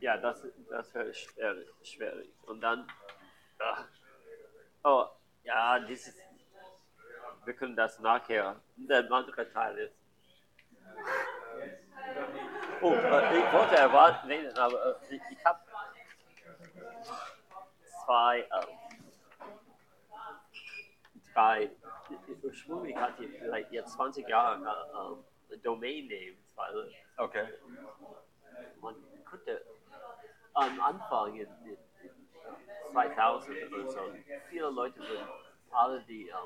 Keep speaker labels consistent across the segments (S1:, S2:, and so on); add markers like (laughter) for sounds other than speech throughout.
S1: ja, das, das wäre schwierig, schwierig. Und dann, ach, oh, ja, dieses, wir können das nachher, der andere Teil ist. Oh, äh, ich wollte erwarten, aber äh, ich, ich habe zwei, äh, drei, hatte ich vielleicht jetzt 20 Jahre äh, äh, Domain Names, weil
S2: Okay.
S1: man konnte am Anfang in, in 2000 oder so, viele Leute sind alle die, ähm,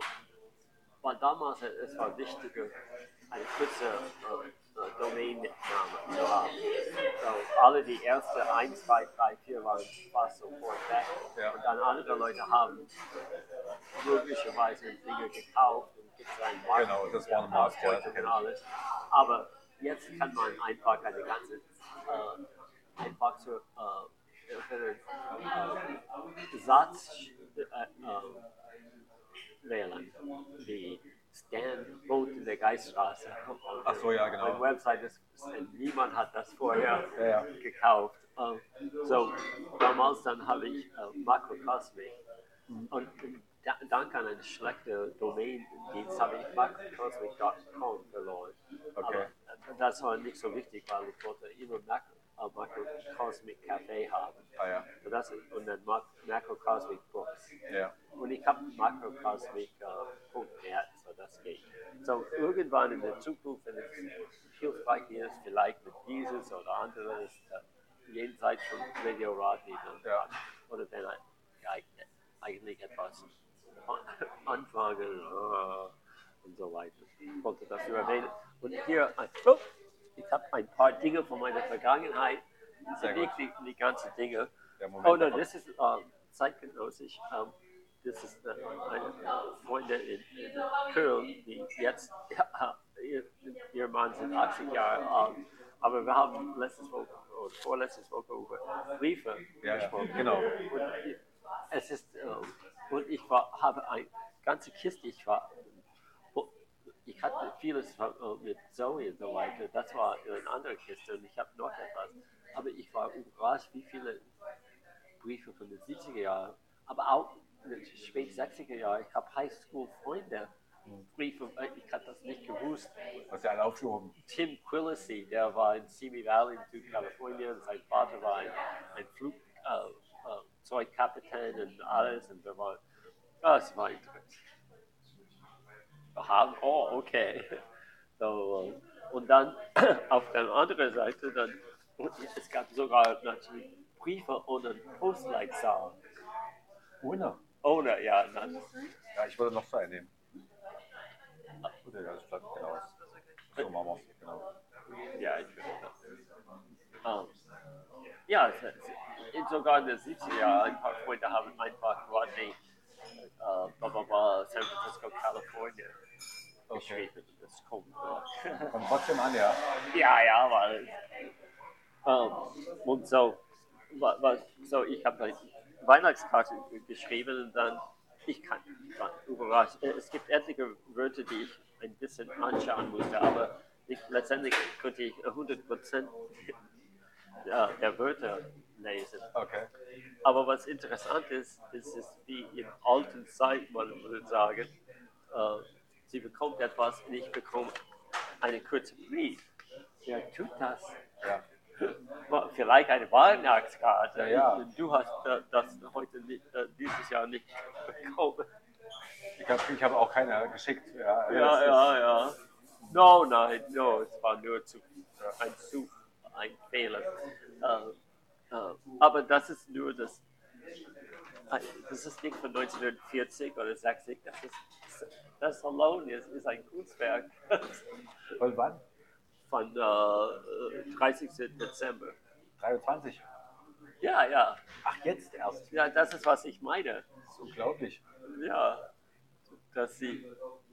S1: weil damals es war wichtiger, eine kurze äh, äh, Domain-Name zu haben. So, alle die erste 1, 2, 3, 4 waren fast sofort weg.
S2: Ja.
S1: Und dann andere Leute haben möglicherweise Dinge gekauft und gibt es einen Markt.
S2: Genau, das war ein Markt, ja,
S1: alles. Aber jetzt kann man einfach eine ganze äh, einfach so äh, äh, Satz äh, äh, wie Stan wohnt in der Geiststraße.
S2: Ach so, ja, genau.
S1: Eine Website ist, niemand hat das vorher
S2: Ja, ja.
S1: gekauft. Ähm, so, damals dann habe ich äh, Makrokosmik und da, dank an einen schlechten Domain-Dienst habe ich makrokosmik.com verloren.
S2: Okay.
S1: Aber äh, das war nicht so wichtig, weil ich wollte immer Mac äh, Makrokosmik Café haben.
S2: Ah ja.
S1: So das, und dann Mac Makrokosmik Books.
S2: Ja.
S1: Und ich habe makrokosmik.net, so das geht. So irgendwann in der Zukunft, wenn es hilfreich ist, vielleicht mit dieses oder anderes, äh, jenseits von Radio Rodney,
S2: Ja.
S1: oder wenn ja, eigentlich etwas anfangen äh, und so weiter. Ich wollte das nur erwähnen. Und hier, ein, oh, ich habe ein paar Dinge von meiner Vergangenheit,
S2: gut.
S1: die, ganzen Dinge. Oh, no,
S2: davon.
S1: das ist ähm, zeitgenössisch. Ähm, das ist äh, eine äh, Freundin in, in Köln, die jetzt, (laughs) ja, ihr, ihr Mann sind 80 Jahre alt. Aber wir haben letztes Woche oder vorletztes Woche über Briefe
S2: Ja, ja,
S1: gesprochen.
S2: genau.
S1: Und es ist, ähm, und ich war, habe eine ganze Kiste, ich war, ich hatte vieles äh, mit Zoe und so weiter, das war eine andere Kiste und ich habe noch etwas. Aber ich war überrascht, wie viele Briefe von den 70er Jahren, aber auch in den spät 60er Jahren. Ich habe Highschool-Freunde, Briefe, äh, ich hatte das nicht gewusst.
S2: Hast du alle aufgehoben?
S1: Tim Quillisi, der war in Simi Valley in Südkalifornien, sein Vater war ein, ein Flugzeugkapitän und alles und wir waren, ah, es war interessant. Haben, oh, okay. So, äh, und dann (clears throat) auf der anderen Seite, dann, es gab sogar natürlich Briefe ohne Postleitzahl.
S2: Ohne.
S1: Ohne, ja, dann,
S2: Ja, ich würde noch zwei nehmen. Gut, ja, das bleibt genau. So machen wir es. Genau.
S1: Ja, ich finde das. Ähm, ja, sogar in den 70er Jahren, ein paar Freunde haben einfach Rodney, äh, blah, blah, San Francisco, Kalifornien
S2: Okay.
S1: Das kommt.
S2: Kommt trotzdem an, ja.
S1: ja, ja, weil. Ähm, und so, wa- was, so ich habe eine Weihnachtskarte geschrieben und dann, ich kann, war überrascht. Äh, Es gibt etliche Wörter, die ich ein bisschen anschauen musste, aber ich, letztendlich konnte ich 100% ja, der Wörter lesen.
S2: Okay.
S1: Aber was interessant ist, ist es wie in alten Zeit, man würde sagen, äh, sie bekommt etwas und ich bekomme einen kurzen Brief. Wer tut das?
S2: Ja.
S1: Vielleicht eine Weihnachtskarte.
S2: Ja, ja.
S1: Du hast äh, das heute nicht, äh, dieses Jahr nicht bekommen.
S2: Ich habe ich hab auch keine geschickt. Ja,
S1: Ja,
S2: ist-
S1: ja, ja. No, nein, no, es war nur zu, ein Zug, ein Fehler. Äh, äh, aber das ist nur das, äh, das ist nicht von 1940 oder 60, das ist, das alone ist, ist ein Kunstwerk (laughs)
S2: Von wann?
S1: von äh, 30. Dezember.
S2: 23.
S1: Ja, ja,
S2: Ach, jetzt erst.
S1: ja, das ist, was ich meine.
S2: Das ist unglaublich.
S1: Ja, dass sie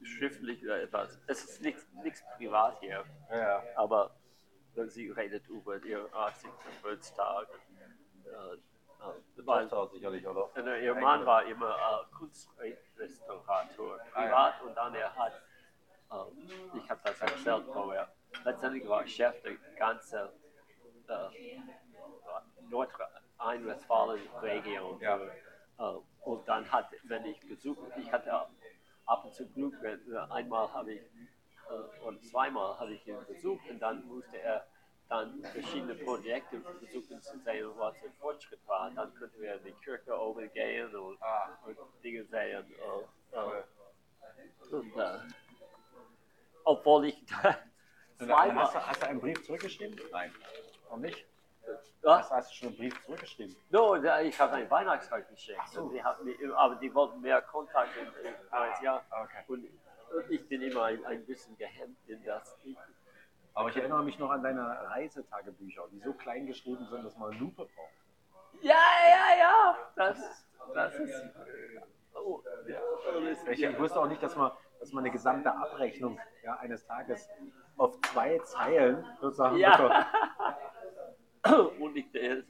S1: schriftlich oder etwas, es ist nichts, privat hier.
S2: Ja,
S1: aber wenn sie redet über ihren 80. Geburtstag. Äh, weil,
S2: Tochter sicherlich, oder?
S1: äh, ihr Mann war immer äh, Kunstrestaurator,
S2: Ah,
S1: privat, und dann er hat, äh, ich habe das erzählt vorher, letztendlich war Chef der ganzen äh, Rhein-Westfalen-Region.
S2: Ja.
S1: Äh, und dann hat, wenn ich Besuch, ich hatte ab und zu Glück, wenn, äh, einmal habe ich, äh, oder zweimal habe ich ihn besucht und dann musste er dann verschiedene Projekte versuchen zu sehen, was der Fortschritt war. Dann könnten wir in die Kirche oben gehen und,
S2: Ah.
S1: und Dinge sehen. Äh, äh, und, äh, obwohl ich da
S2: Und
S1: zweimal.
S2: Hast du, hast du einen Brief zurückgeschrieben? Nein. Noch nicht?
S1: Was?
S2: Hast, hast du schon einen Brief zurückgeschrieben?
S1: No, ich habe ein Weihnachtskarte geschickt.
S2: So.
S1: Und die mir, aber die wollten mehr Kontakt in, in, als ja.
S2: Okay.
S1: Und, und ich bin immer ein, ein bisschen gehemmt in das. Ich,
S2: Aber ich erinnere mich noch an deine Reisetagebücher, die so klein geschrieben sind, dass man eine Lupe braucht.
S1: ja, ja, ja. Das, das ist. Oh, ja,
S2: Ich,
S1: ja.
S2: wusste auch nicht, dass man, dass man eine gesamte Abrechnung ja, eines Tages auf zwei Zeilen sozusagen bekommt.
S1: ja. (laughs) Und ich, äh,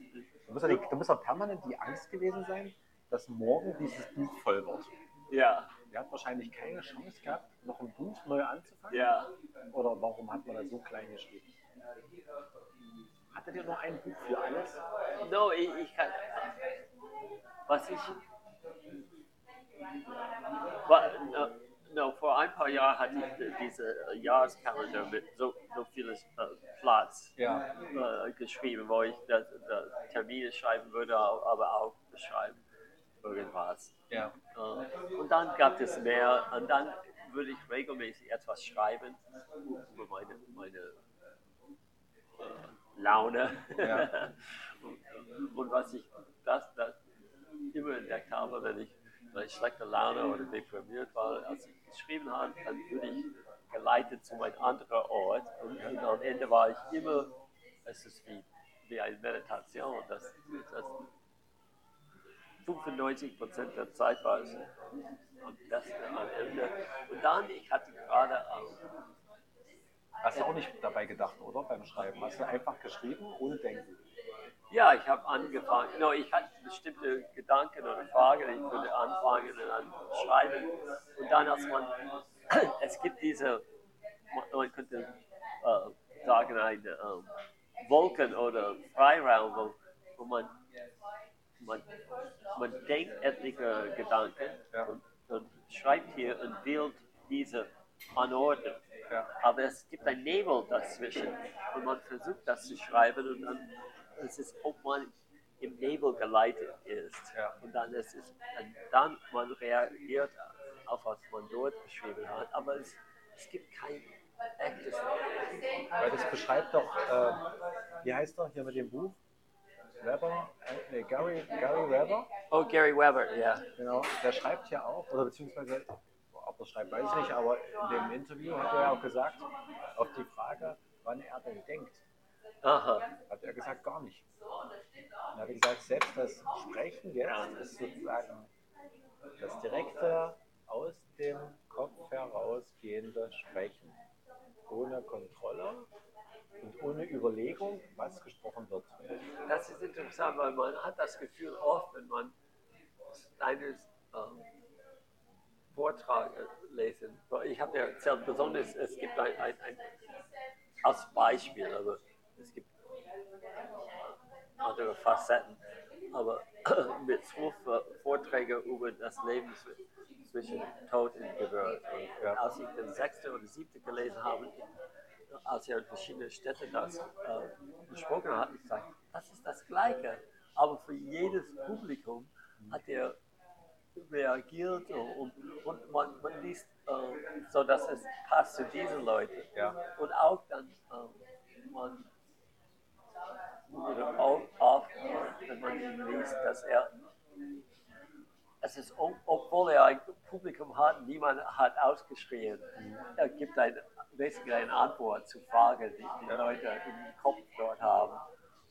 S2: Du musst, ja, die- du musst doch permanent die Angst gewesen sein, dass morgen dieses Buch voll wird.
S1: ja,
S2: Der hat wahrscheinlich keine Chance gehabt, noch ein Buch neu anzufangen.
S1: ja.
S2: Oder warum hat man das so klein geschrieben? Hattet ihr noch ein Buch für alles?
S1: No, ich, ich kann. Was ich. Wa- no, no, vor ein paar Jahren hatte ich diese Jahreskalender mit so, so vieles äh, Platz
S2: Ja.
S1: äh, geschrieben, wo ich das, das Termine schreiben würde, aber auch beschreiben irgendwas.
S2: Ja.
S1: Äh, und dann gab es mehr und dann würde ich regelmäßig etwas schreiben über meine, meine äh, Laune.
S2: Ja.
S1: und, (laughs) und was ich das, das immer entdeckt habe, wenn ich, wenn ich schlechte Laune oder deprimiert war, als ich geschrieben habe, dann wurde ich geleitet zu einem anderen Ort und, und am Ende war ich immer, es ist wie, wie eine Meditation. Das, das 95 Prozent der Zeit war es am besten am Ende. Und dann, ich hatte gerade ähm,
S2: Hast du auch nicht dabei gedacht, oder? Beim Schreiben. Hast du einfach geschrieben, ohne Denken.
S1: Ja, ich habe angefangen. No, ich hatte bestimmte Gedanken oder Fragen. Ich würde anfangen und dann schreiben. Und dann, als man, (clears throat) es gibt diese, man könnte äh, sagen, eine ähm, Wolken- oder Freiraum, wo, wo man, man, man denkt etliche Gedanken
S2: Ja.
S1: und, und schreibt hier und will diese anordnen.
S2: Ja.
S1: Aber es gibt ein Nebel dazwischen und man versucht das zu schreiben und dann es ist, ob man im Nebel geleitet ist.
S2: Ja.
S1: Und dann es ist und dann man reagiert auf was man dort geschrieben hat. Aber es, es gibt kein echtes.
S2: Weil das beschreibt doch, äh, wie heißt er hier mit dem Buch? Weber? Äh, nee, Gary, Gary Weber?
S1: Oh, Gary Weber, ja.
S2: Genau, der schreibt ja auch, oder beziehungsweise, ob er schreibt, weiß ich nicht, aber in dem Interview hat er ja auch gesagt, auf die Frage, wann er denn denkt,
S1: Aha.
S2: hat er gesagt, gar nicht. Dann hat er gesagt, selbst das Sprechen jetzt ist sozusagen das direkte, aus dem Kopf herausgehende Sprechen. Ohne Kontrolle und ohne Überlegung, was gesprochen wird.
S1: Das ist interessant, weil man hat das Gefühl oft, wenn man eines ähm, Vortrag äh, lesen. Ich habe ja erzählt, besonders es gibt ein, ein, ein als Beispiel, aber es gibt andere Facetten. Aber (clears throat) mit äh, Vorträgen über das Leben zw- zwischen Tod und Geburt. Und
S2: Ja.
S1: als ich den sechsten oder siebten gelesen habe, als er in verschiedenen Städten das äh, besprochen hat, ich gesagt, das ist das Gleiche. Aber für jedes Publikum hat er reagiert und, und man, man liest, äh, so dass es passt zu diesen Leuten.
S2: Ja.
S1: Und auch dann, äh, man würde auch äh, wenn man ihn liest, dass er, es ist, ob- obwohl er ein Publikum hat, niemand hat ausgeschrien. Er gibt ein, eine Antwort zu Fragen, die die Leute im Kopf dort haben.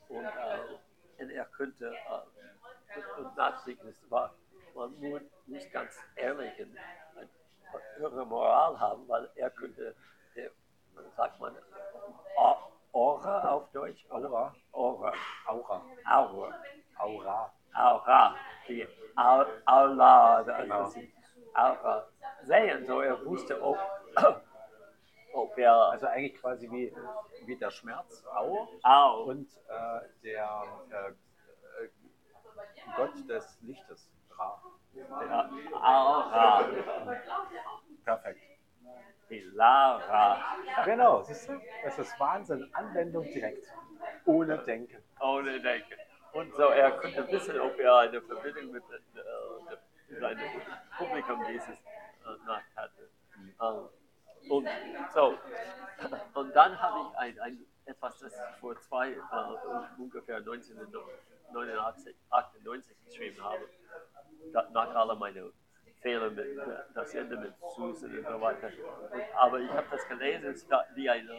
S1: Und, äh, und er könnte, äh, und, es war, man muss, muss ganz ehrlich und eine höhere Moral haben, weil er könnte, der, sagt man, Au- Aura auf Deutsch?
S2: Aura.
S1: Aura.
S2: Aura.
S1: Aura.
S2: Aura.
S1: Aura. Die Au- Aula.
S2: Genau.
S1: Also sie Aura. Sehen, so er wusste, ob, ob.
S2: Also eigentlich quasi wie, wie der Schmerz Au,
S1: Au.
S2: und äh, der äh, Gott des Lichtes Ra. Ja. Au, Ra. Perfekt. Hilara. Genau, siehst du? Das ist Wahnsinn. Anwendung direkt. Ohne Denken.
S1: Ohne Denken. Und so, er konnte wissen, ob er eine Verbindung mit äh, seinem Publikum dieses äh, Nacht hatte. Mhm. Also, und so, (laughs) und dann habe ich ein, ein, etwas, das ich vor zwei, äh, ungefähr 1989 98 geschrieben habe, da, nach aller meiner Fehler mit das Ende mit Susan und so weiter. Und, aber ich habe das gelesen, wie eine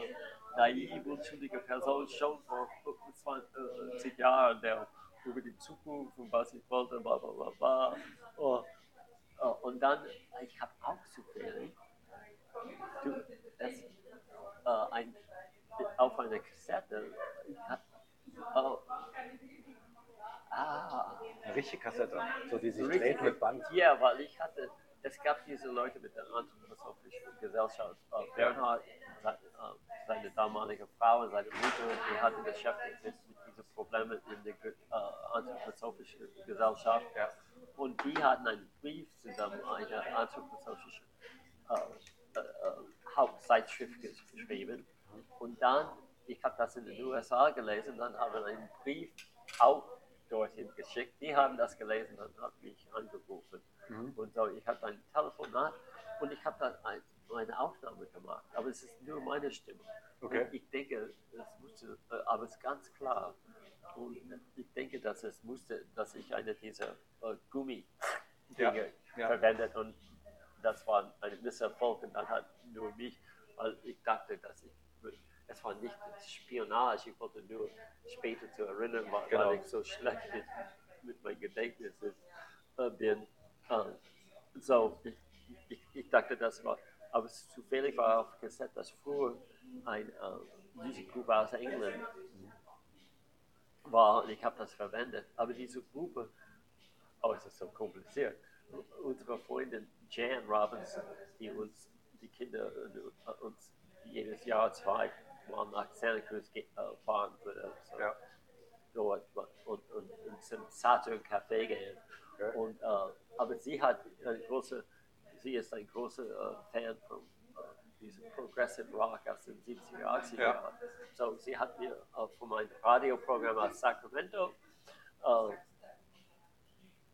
S1: naiv unschuldige Person schon vor 20 Jahren, der über die Zukunft und was ich wollte, bla bla bla bla. Oh, oh, und dann, ich habe auch zufällig du, das, äh, ein, auf einer Kassette, hat, oh,
S2: ah, eine richtige Kassette, so die sich dreht mit Band.
S1: Ja, weil ich hatte, es gab diese Leute mit der Anthroposophischen Gesellschaft, äh, Bernhard, seine, äh, seine damalige Frau und seine Mutter, die hatten beschäftigt sich mit diesen Problemen in der äh, Anthroposophischen Gesellschaft. Ja. Und die hatten einen Brief zusammen, eine anthroposophische äh, äh, Hauptzeitschrift geschrieben. Und dann, ich habe das in den USA gelesen, dann haben wir einen Brief auch dorthin geschickt. Die haben das gelesen und haben mich angerufen. Mhm. Und so, ich habe ein Telefonat und ich habe dann ein, eine Aufnahme gemacht. Aber es ist nur meine Stimme. Okay. Ich denke, es musste, äh, aber es ist ganz klar. Und ich denke, dass es musste, dass ich eine dieser äh, Gummi ja. ja. verwendet und das war ein Misserfolg und dann hat nur mich, weil ich dachte, dass ich, es war nicht Spionage, ich wollte nur später zu erinnern, weil, genau. ich so schlecht mit, meinem Gedächtnis äh, bin. Ähm, so, ich, ich, ich, dachte, das war, aber zufällig war auf Kassette, dass früher ein äh, Musikgruppe aus England war und ich habe das verwendet. Aber diese Gruppe, oh, es ist so kompliziert. Unsere Freundin Jan Robinson, die uns, die Kinder äh, uns jedes Jahr zwei Mal nach Santa Cruz äh, fahren würde. So ja. Dort und, und, und zum Saturn Café gehen. Okay. Und, äh, aber sie hat eine große, sie ist ein großer äh, Fan von diesem uh, Progressive Rock aus den 70er, 80er ja. Jahren. So, sie hat uh, mir äh, von meinem Radioprogramm aus Sacramento uh,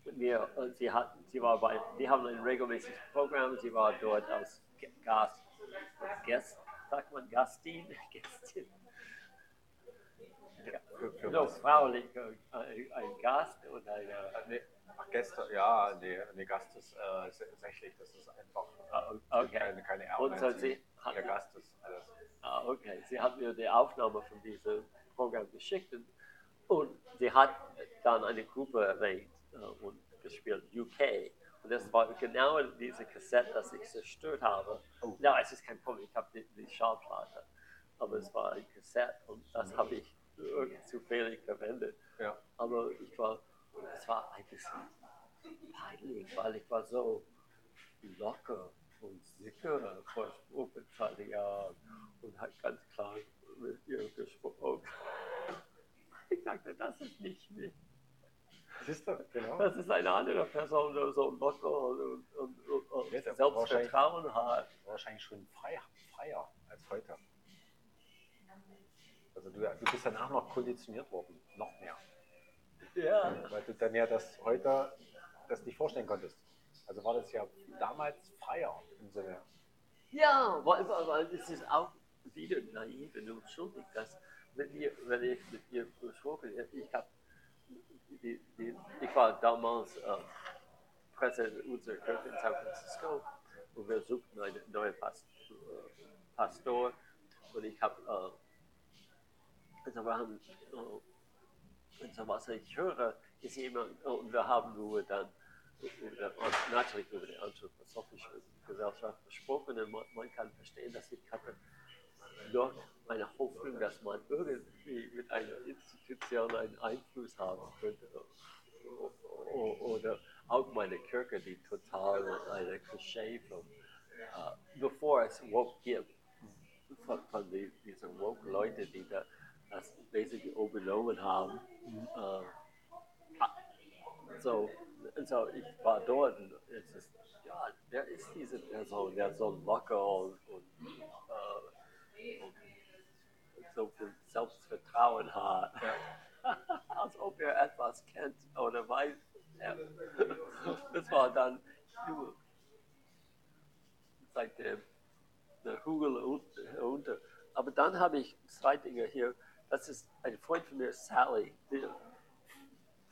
S1: äh, mir, sie, hat, sie war bei, wir haben ein regelmäßiges Programm, sie war dort als Gast, Gast sagt man Gastin, (laughs) Gästin. Ja, no, fraulich, ein Gast und eine.
S2: Nee, ach, Gäste, ja, nee, nee Gast ist äh, sächlich, das ist einfach
S1: ah, okay.
S2: keine, keine Erbe.
S1: Und so sie
S2: hat, der Gast ist alles.
S1: Ah, okay. Sie hat mir die Aufnahme von diesem Programm geschickt und, und sie hat dann eine Gruppe erwähnt äh, und gespielt, UK. Und das war genau diese Kassette, das ich zerstört habe. Oh. Ja, es ist kein Problem, ich habe die, die Schallplatte. Aber es war ein Kassette und das habe ich zufällig verwendet. Ja. Aber ich war, es war ein bisschen peinlich, weil ich war so locker und sicher vor 25 Jahren und hat ganz klar mit ihr gesprochen. (laughs) Ich dachte, das ist nicht mich.
S2: Siehst du, genau.
S1: Das ist eine andere Person, der so locker und, und, und, und Selbstvertrauen hat.
S2: Wahrscheinlich schon freier, freier als heute. Also du, du bist danach noch konditioniert worden, noch mehr.
S1: Ja.
S2: Weil du dann ja das heute das nicht vorstellen konntest. Also war das ja damals freier im Sinne.
S1: Ja, weil, weil es ist auch wieder naiv und unschuldig, dass wenn, wir, wenn ich mit ihr gesprochen ich habe die, die, ich war damals äh, Präsident unserer Kirche in San Francisco und wir suchten einen neuen Past, äh, Pastor und ich habe, äh, also wir haben, äh, also was ich höre, ist jemand, äh, und wir haben nur dann über, natürlich über die anthroposophische Gesellschaft gesprochen und man, man kann verstehen, dass ich hatte noch meine Hoffnung, dass man irgendwie mit einer Institution einen Einfluss haben könnte. Oder auch meine Kirche, die total eine Klischee von, uh, bevor es Woke gibt, von, von die, diesen Woke-Leuten, die da, das basically übernommen haben. Uh, so, so, ich war dort und es ist, ja, wer ist diese Person, der so locker und, und uh, so viel Selbstvertrauen hat. (laughs) Als ob er etwas kennt oder weiß. Ja. Das war dann nur seitdem der Hügel unter. Aber dann habe ich zwei Dinge hier. Das ist ein Freund von mir, Sally.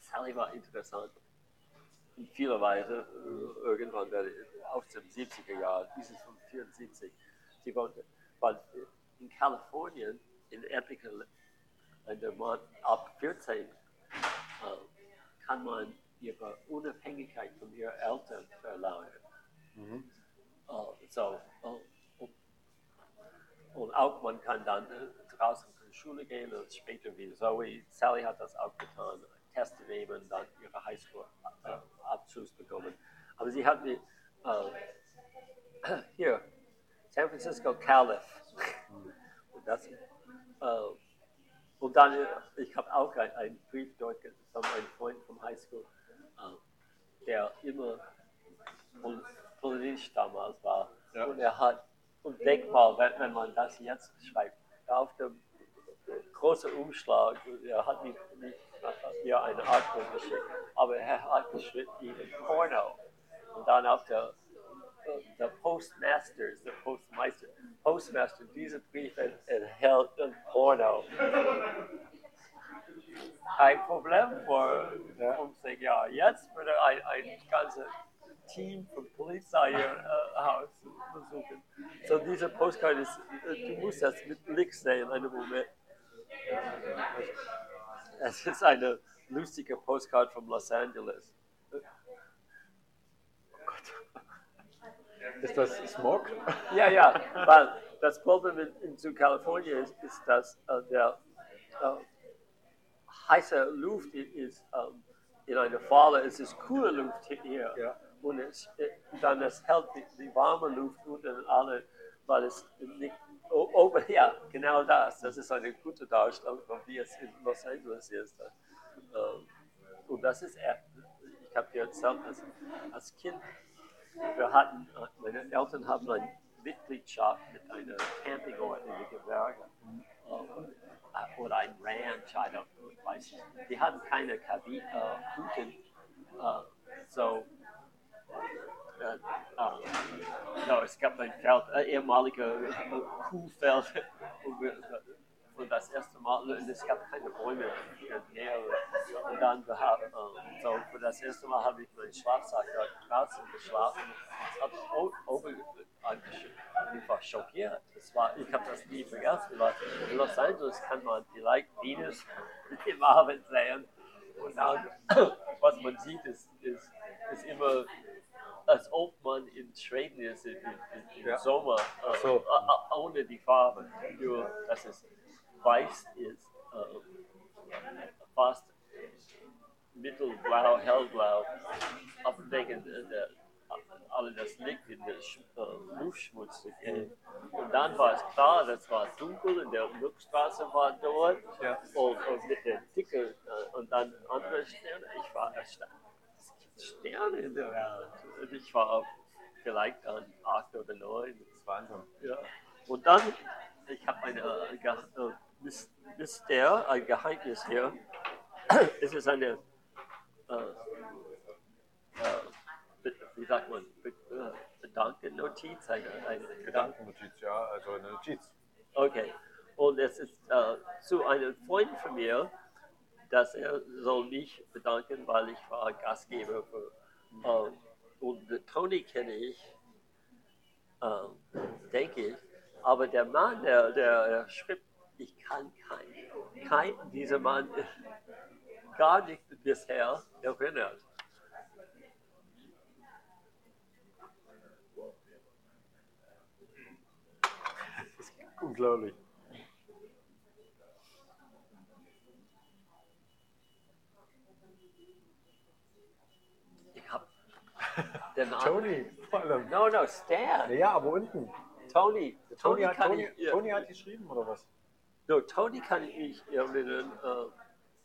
S1: Sally war interessant. In vieler Weise. Irgendwann aus den 70er Jahren, dieses von 74. Sie wohnte, weil in Kalifornien, in etlichen Ländern, ab 14 äh, kann man ihre Unabhängigkeit von ihren Eltern verlangen. Mhm. Uh, so, uh, und auch man kann dann äh, draußen zur Schule gehen und später wie Zoe, Sally hat das auch getan, Teste nehmen, dann ihre Highschool-Abschluss äh, bekommen. Aber sie hat mir äh, (clears throat) hier, San Francisco Calif. und, das, äh, und dann, äh, ich habe auch einen Brief dort von meinem Freund vom Highschool, äh, der immer politisch damals war. Ja. Und er hat und denk mal, wenn, wenn man das jetzt schreibt, auf dem großen Umschlag, er hat nicht, nicht mir eine Antwort geschickt, aber er hat geschrieben, Porno. Und dann auf der, der Postmasters, der Postmeister, Postmaster, dieser Brief enthält ein Porno. Ein Problem vor 50 Jahren. Jetzt würde ein, ein ganzes Team von Polizei äh, Haus besuchen. So diese Postkarte ist, äh, du musst das mit Blick sehen, einen Moment. Es ist eine lustige Postkarte von Los Angeles.
S2: Ist das Smog? (laughs)
S1: Ja, ja, weil das Problem in, in Südkalifornien ist, ist, dass äh, der äh, heiße Luft ist ähm, in einer Falle, es ist kühle Luft hier. Ja und es, äh, dann es hält die, die warme Luft unten alle, weil es nicht oben, (laughs) ja, genau das, das ist eine gute Darstellung, wie es in Los Angeles ist. Ähm, und das ist echt, ich habe dir erzählt, als, als Kind, wir hatten, meine Eltern haben eine Mitgliedschaft mit einer Campingort in den Gebirgen äh, oder ein Ranch, ich weiß nicht. Die hatten keine Kabine, äh, Hütten, äh, so äh, äh, no, es gab ein Feld, ein ehemaliger Kuhfeld. Und das erste Mal, und es gab keine Bäume Nähe. Und dann, wir äh, so, für das erste Mal habe ich meinen Schlafsack draußen geschlafen. Ich habe oben ich war schockiert. Das war, ich habe das nie vergessen, weil in Los Angeles kann man vielleicht Venus im Abend sehen. Und dann, (coughs) was man sieht, ist, ist, ist immer als ob man in Schweden ist im, im, ja. Sommer, äh, so. ohne die Farbe. Nur, dass es weiß ist, äh, fast mittelblau, hellblau, wegen der, alle das Licht in der äh, Luftschmutz mhm. Und dann war es klar, das war dunkel und der Luftstraße war dort ja. und, und mit der Dicke äh, und dann andere Sterne. Ich war erstaunt. Sterne in der Welt. Und ich war vielleicht an acht oder neun. Wahnsinn. Ja. Und dann, ich habe eine äh, Myster, ein Geheimnis hier. es ist eine, äh, äh, wie sagt man, Gedankennotiz? Eine, eine
S2: Gedankennotiz, ja, also eine Notiz.
S1: Okay. Und es ist äh, zu einem Freund von mir, dass er soll mich bedanken, weil ich war Gastgeber für äh, und Tony kenne ich, äh, denke ich, aber der Mann, der, der schrieb, ich kann kein, kein dieser Mann gar nicht bisher erinnert.
S2: Das ist unglaublich.
S1: Der Name.
S2: Tony, vor allem.
S1: No, no, Stan.
S2: Ja, aber unten.
S1: Tony.
S2: Tony, Tony, hat, Tony, ich, Tony hat geschrieben, oder was?
S1: No, Tony kann ich erinnern. Äh,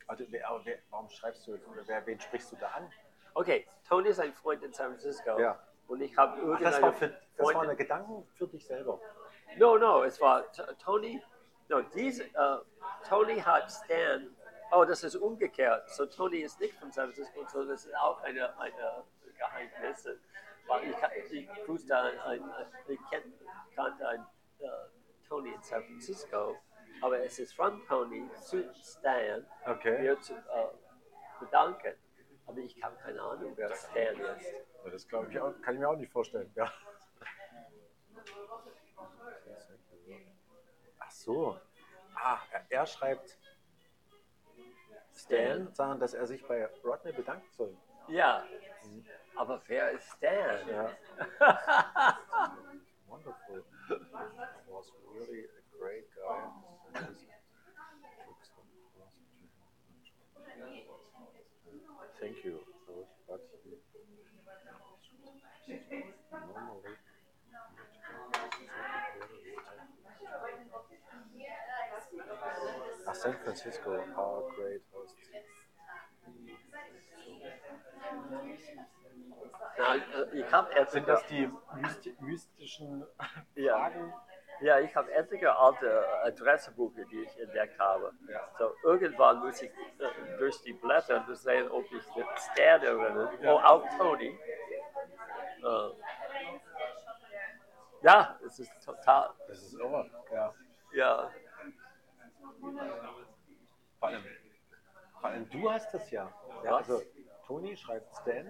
S2: also, wer, wer, warum schreibst du, wer, wen sprichst du da an?
S1: Okay, Tony ist ein Freund in San Francisco.
S2: Ja.
S1: Und ich habe
S2: irgendeinen. Das, war für, das waren Gedanken für dich selber.
S1: No, no, es war Tony. No, diese, äh, Tony hat Stan. Oh, das ist umgekehrt. So Tony ist nicht von San Francisco, so das ist auch eine, eine Geheimnis. Ich, ich ich kenn- kannte einen äh, Tony in San Francisco, aber es ist von Tony zu Stan,
S2: Okay.
S1: mir zu äh, bedanken. Aber ich habe keine Ahnung, wer Stan ist.
S2: Ja, das glaube ich auch, kann ich mir auch nicht vorstellen. Ja. Ach so. Ah, er, er schreibt Stan, sagen, dass er sich bei Rodney bedanken soll.
S1: Ja, aber wer ist Stan?
S2: Ja. (laughs) Wonderful. Was really a great guy. Thank you. But he normally Ah, San Francisco are great hosts.
S1: Na, äh, ich habe
S2: Sind das die mysti mystischen
S1: ja,
S2: Fragen?
S1: ja, ich habe etliche alte Adressebücher, die ich entdeckt habe.
S2: Ja.
S1: So, irgendwann muss ich äh, durch die Blätter sehen, ob ich mit Stan erinnere.
S2: Ja.
S1: Oh, auch Tony. Äh, ja, es ist total,
S2: Das ist irre. Ja.
S1: ja,
S2: Vor allem, vor allem du hast das ja. ja
S1: Was?
S2: also Toni schreibt Stan.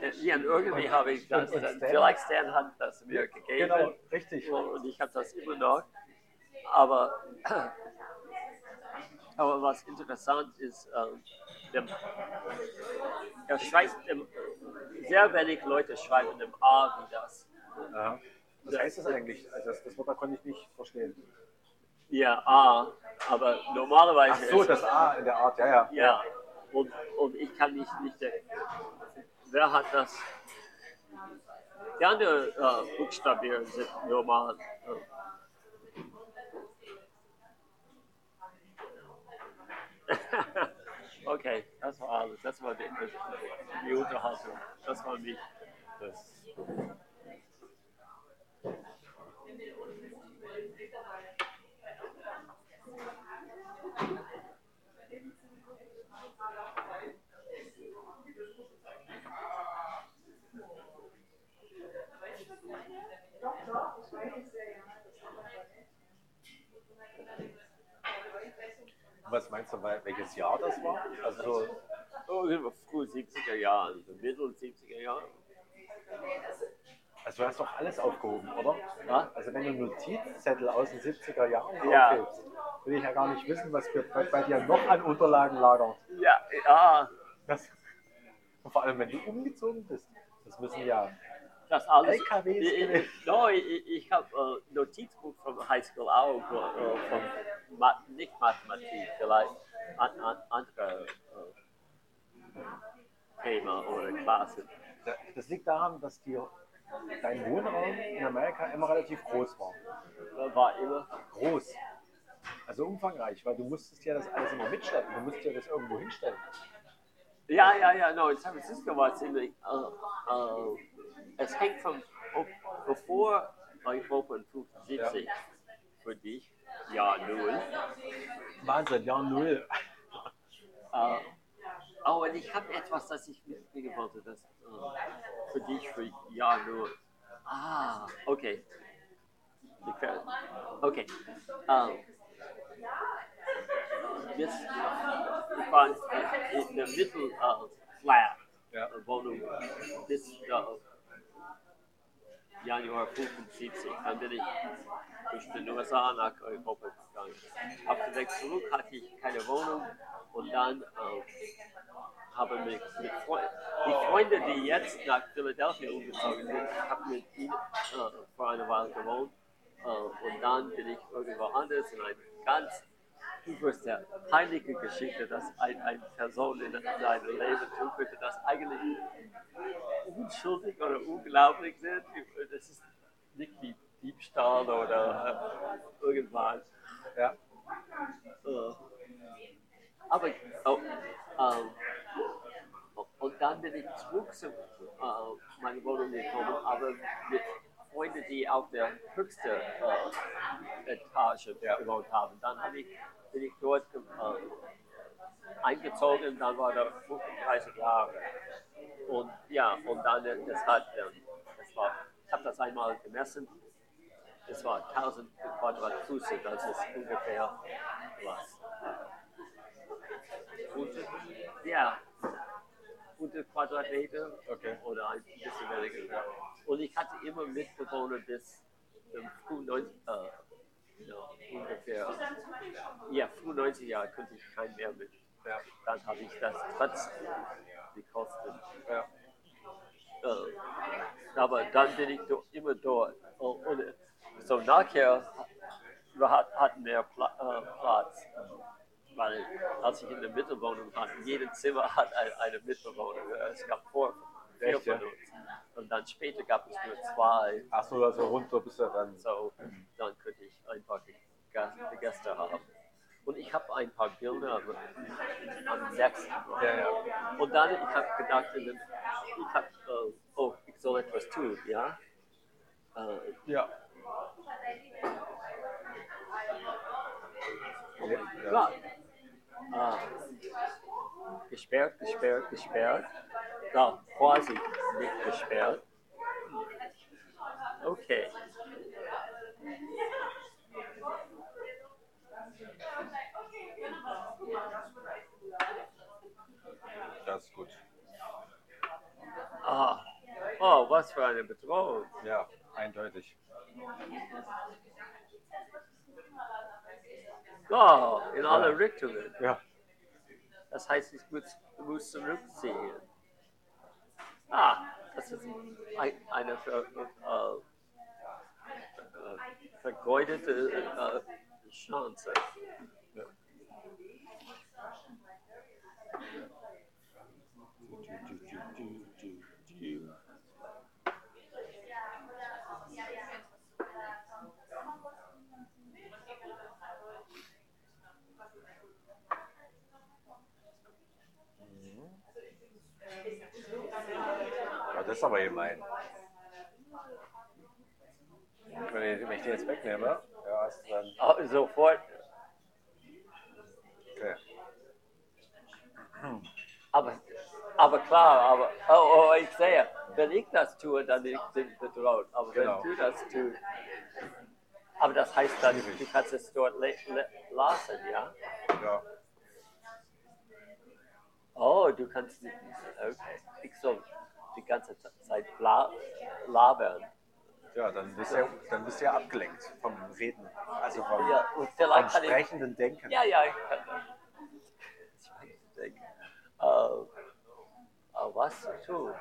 S1: Äh, ja, und irgendwie habe ich das,
S2: und Stan?
S1: vielleicht Stan hat das mir gegeben.
S2: Genau, richtig.
S1: Und ich habe das immer noch. Aber, (clears throat) aber was interessant ist, ähm, der, er schreibt, dem, sehr wenig Leute schreiben dem A wie das.
S2: Ja. Was heißt das eigentlich? Also das, das Wort da konnte ich nicht verstehen.
S1: Ja, A, aber normalerweise
S2: Ach so,
S1: ist
S2: das A in der Art, ja, ja.
S1: Ja, und, und ich kann nicht, nicht wer hat das? Die anderen äh, Buchstabieren sind normal. äh. (laughs) okay, das war alles. Das war die, die Unterhaltung. Das war mich.
S2: Das, was meinst du, wel- welches Jahr das war? Also so,
S1: Oh, früh 70er Jahren, so Mittel 70er Jahren.
S2: Also du hast doch alles aufgehoben, oder?
S1: Ja?
S2: Also wenn du Notizzettel aus den 70er Jahren
S1: Ja.
S2: aufhebst, will ich ja gar nicht wissen, was wir bei, bei dir noch an Unterlagen lagern.
S1: Ja, ja,
S2: Das, und vor allem, wenn du umgezogen bist. Das müssen ja
S1: das alles.
S2: LKWs
S1: Ich, ich, no, ich, ich habe äh, Notizbuch vom Highschool auch, äh, von Ma nicht Mathematik, vielleicht an, an, andere äh, Thema oder Klasse.
S2: Das liegt daran, dass die, dein Wohnraum in Amerika immer relativ groß war.
S1: War immer.
S2: Groß. Also umfangreich, weil du musstest ja das alles immer mitstellen. Du musst ja das irgendwo hinstellen.
S1: Ja, ja, ja, no, in San Francisco war es ziemlich. Äh, äh, es hängt von, ob, bevor ich Open 75 für dich, ja, null.
S2: Wahnsinn, Jahr Null.
S1: Äh, oh, und ich habe etwas, das ich mitbringen wollte, das äh, für dich für ja nur. Ah, okay. Okay. Ähm, jetzt, ich war äh, in der Mittel äh, Wohnung bis äh, Januar 75. Dann bin ich durch den USA nach Europa gegangen. Auf dem Weg zurück hatte ich keine Wohnung und dann äh, habe mich mit Freunden, die Freunde, die jetzt nach Philadelphia umgezogen sind, ich habe mit ihnen äh, vor einer Weile gewohnt äh, und dann bin ich irgendwo anders in eine ganz übelste peinliche Geschichte, dass ein, eine Person in seinem Leben tun könnte, das eigentlich unschuldig oder unglaublich sind. Das ist nicht wie Diebstahl oder äh, irgendwas.
S2: Ja.
S1: Aber oh, ähm, und dann bin ich zurück zu äh, meiner Wohnung gekommen, aber mit Freunde, die auf der höchsten äh, Etage gewohnt haben. Dann hab ich, bin ich dort äh, eingezogen, dann war da 35 Jahre. Und ja, und dann, äh, das hat, ähm, das war, ich habe das einmal gemessen, es war 1000 Quadratfuß, das ist ungefähr was. 100, ja, 100 Quadratmeter
S2: Okay.
S1: oder ein bisschen weniger. Und ich hatte immer Mitbewohner bis ähm, früh 90, äh, ja, ungefähr, ja, früh 90 Jahre konnte ich keinen mehr mit.
S2: Ja.
S1: Dann habe ich das trotz die Kosten.
S2: Ja.
S1: Äh, aber dann bin ich do, immer dort. Und, und äh, so nachher hat, hatten wir Pla äh, Platz. Weil als ich in der Mittelwohnung war, in jedem Zimmer hat ein, eine Mitbewohner. Es gab vor,
S2: Echt, ja?
S1: Und dann später gab es nur zwei.
S2: Ach so, also runter bis er dann.
S1: So, dann könnte ich Gast- die Gäste haben. Und ich habe ein paar Bilder am am sechsten.
S2: Ja, ja.
S1: Und dann, ich habe gedacht, ich habe, äh, oh, ich soll etwas tun, ja? Äh,
S2: Ja.
S1: klar. Ah, gesperrt, gesperrt, gesperrt. Da, quasi nicht gesperrt. Okay.
S2: Das ist gut.
S1: Ah, oh, was für eine Bedrohung.
S2: Ja, eindeutig.
S1: Oh, in alle Richtungen.
S2: Ja.
S1: Das heißt, ich muss, muss zurückziehen. Ah, das ist ein, eine ver, äh, äh, vergeudete äh, Chance.
S2: ja. Das ist aber gemein. Wenn ich, wenn ich den jetzt wegnehme, ja, ist dann.
S1: Ah, sofort.
S2: Okay.
S1: Aber, aber klar, aber oh, oh, ich sehe, wenn ich das tue, dann bin ich bedroht. Aber
S2: Genau.
S1: wenn du das tust, aber das heißt dann, du kannst es dort lassen, ja?
S2: Ja.
S1: Oh, du kannst nicht. Okay. Ich soll die ganze Zeit la labern.
S2: Ja, dann bist du ja, dann bist du ja abgelenkt vom Reden. Also vom,
S1: Ja,
S2: vom
S1: kann ich.
S2: sprechenden Denken.
S1: Ja, ja, ich kann. Ich denke. Äh, äh, was zu tun?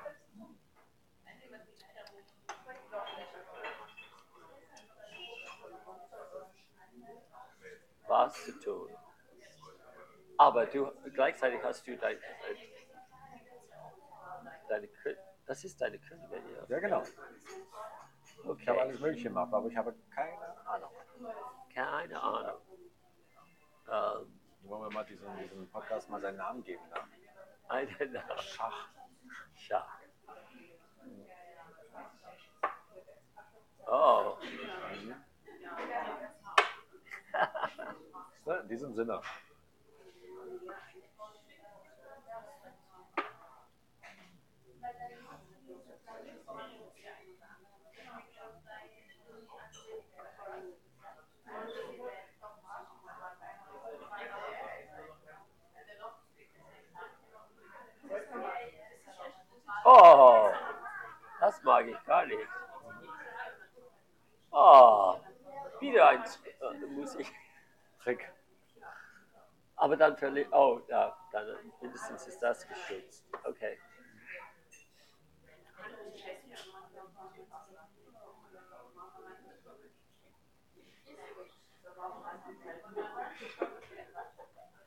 S1: Was zu tun? Aber du gleichzeitig hast du dein, dein, deine Kö- das ist deine Königin, ja.
S2: Ja, genau. Ich habe
S1: Okay.
S2: alles Mögliche gemacht, aber ich habe keine Ahnung.
S1: Keine Ahnung. Ähm,
S2: Wollen wir mal diesem, diesem Podcast mal seinen Namen geben? Ne?
S1: eine Nacht.
S2: Schach.
S1: Schach. Oh. (laughs)
S2: Ne? In diesem Sinne.
S1: Oh, das mag ich gar nicht. Oh, wieder ein äh, Musik.
S2: Trick.
S1: Aber dann verliert. Oh, ja, dann mindestens ist das geschützt. Okay.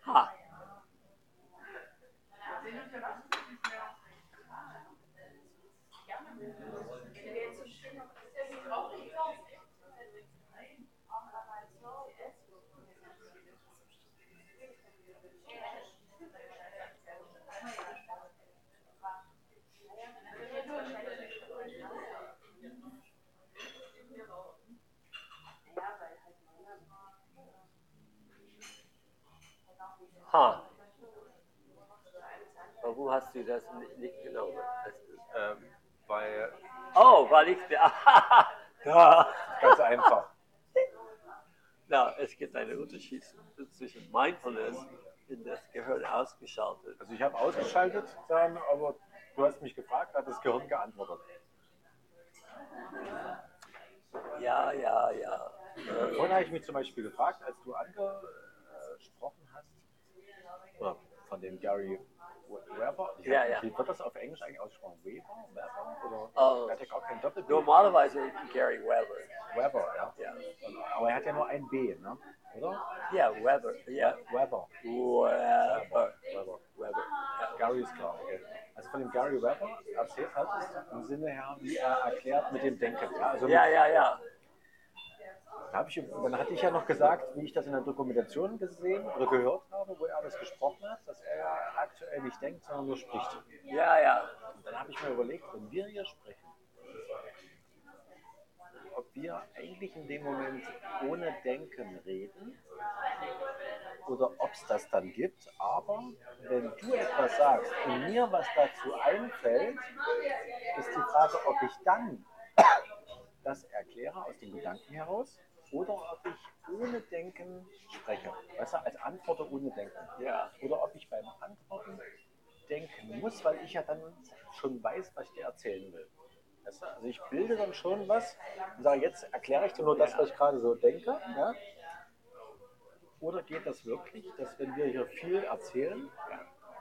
S1: 하. Ha. Warum hast du das ni- nicht genommen?
S2: Ähm, weil
S1: oh, weil ich. (laughs) ja.
S2: ganz einfach.
S1: Na, es gibt einen Unterschied zwischen Mindfulness und das Gehirn ausgeschaltet.
S2: Also ich habe ausgeschaltet dann, aber du hast mich gefragt, hat das Gehirn geantwortet.
S1: Ja, ja, ja.
S2: Vorhin habe ich mich zum Beispiel gefragt, als du hast, oder von dem Gary Weber,
S1: Ja, ja.
S2: wie wird das auf Englisch eigentlich ausgesprochen? Weber? Weber? Oder er hat ja gar
S1: Normalerweise Gary Weber.
S2: Weber, ja.
S1: Ja,
S2: Aber er hat ja nur ein B, ne? Oder?
S1: ja Weber. Ja,
S2: Weber.
S1: Weber.
S2: Weber.
S1: Weber. Ja.
S2: Gary ist klar, okay. Also von dem Gary Weber erzählt hat es im Sinne her, wie er erklärt mit dem Denken. Ja, also
S1: ja, ja, ja.
S2: Da ich, dann hatte ich ja noch gesagt, wie ich das in der Dokumentation gesehen oder gehört habe, wo er das gesprochen hat, dass er aktuell nicht denkt, sondern nur spricht.
S1: Ja, ja.
S2: Und dann habe ich mir überlegt, wenn wir hier sprechen, ob wir eigentlich in dem Moment ohne Denken reden oder ob es das dann gibt. Aber wenn du etwas sagst und mir was dazu einfällt, ist die Frage, ob ich dann das erkläre aus dem Gedanken heraus oder ob ich ohne Denken spreche. Weißt du, als Antworter ohne Denken.
S1: Ja,
S2: Oder ob ich beim Antworten denken muss, weil ich ja dann schon weiß, was ich dir erzählen will. Weißt du? Also ich bilde dann schon was und sage, jetzt erkläre ich dir nur das, was ich gerade so denke. Ja? Oder geht das wirklich, dass wenn wir hier viel erzählen,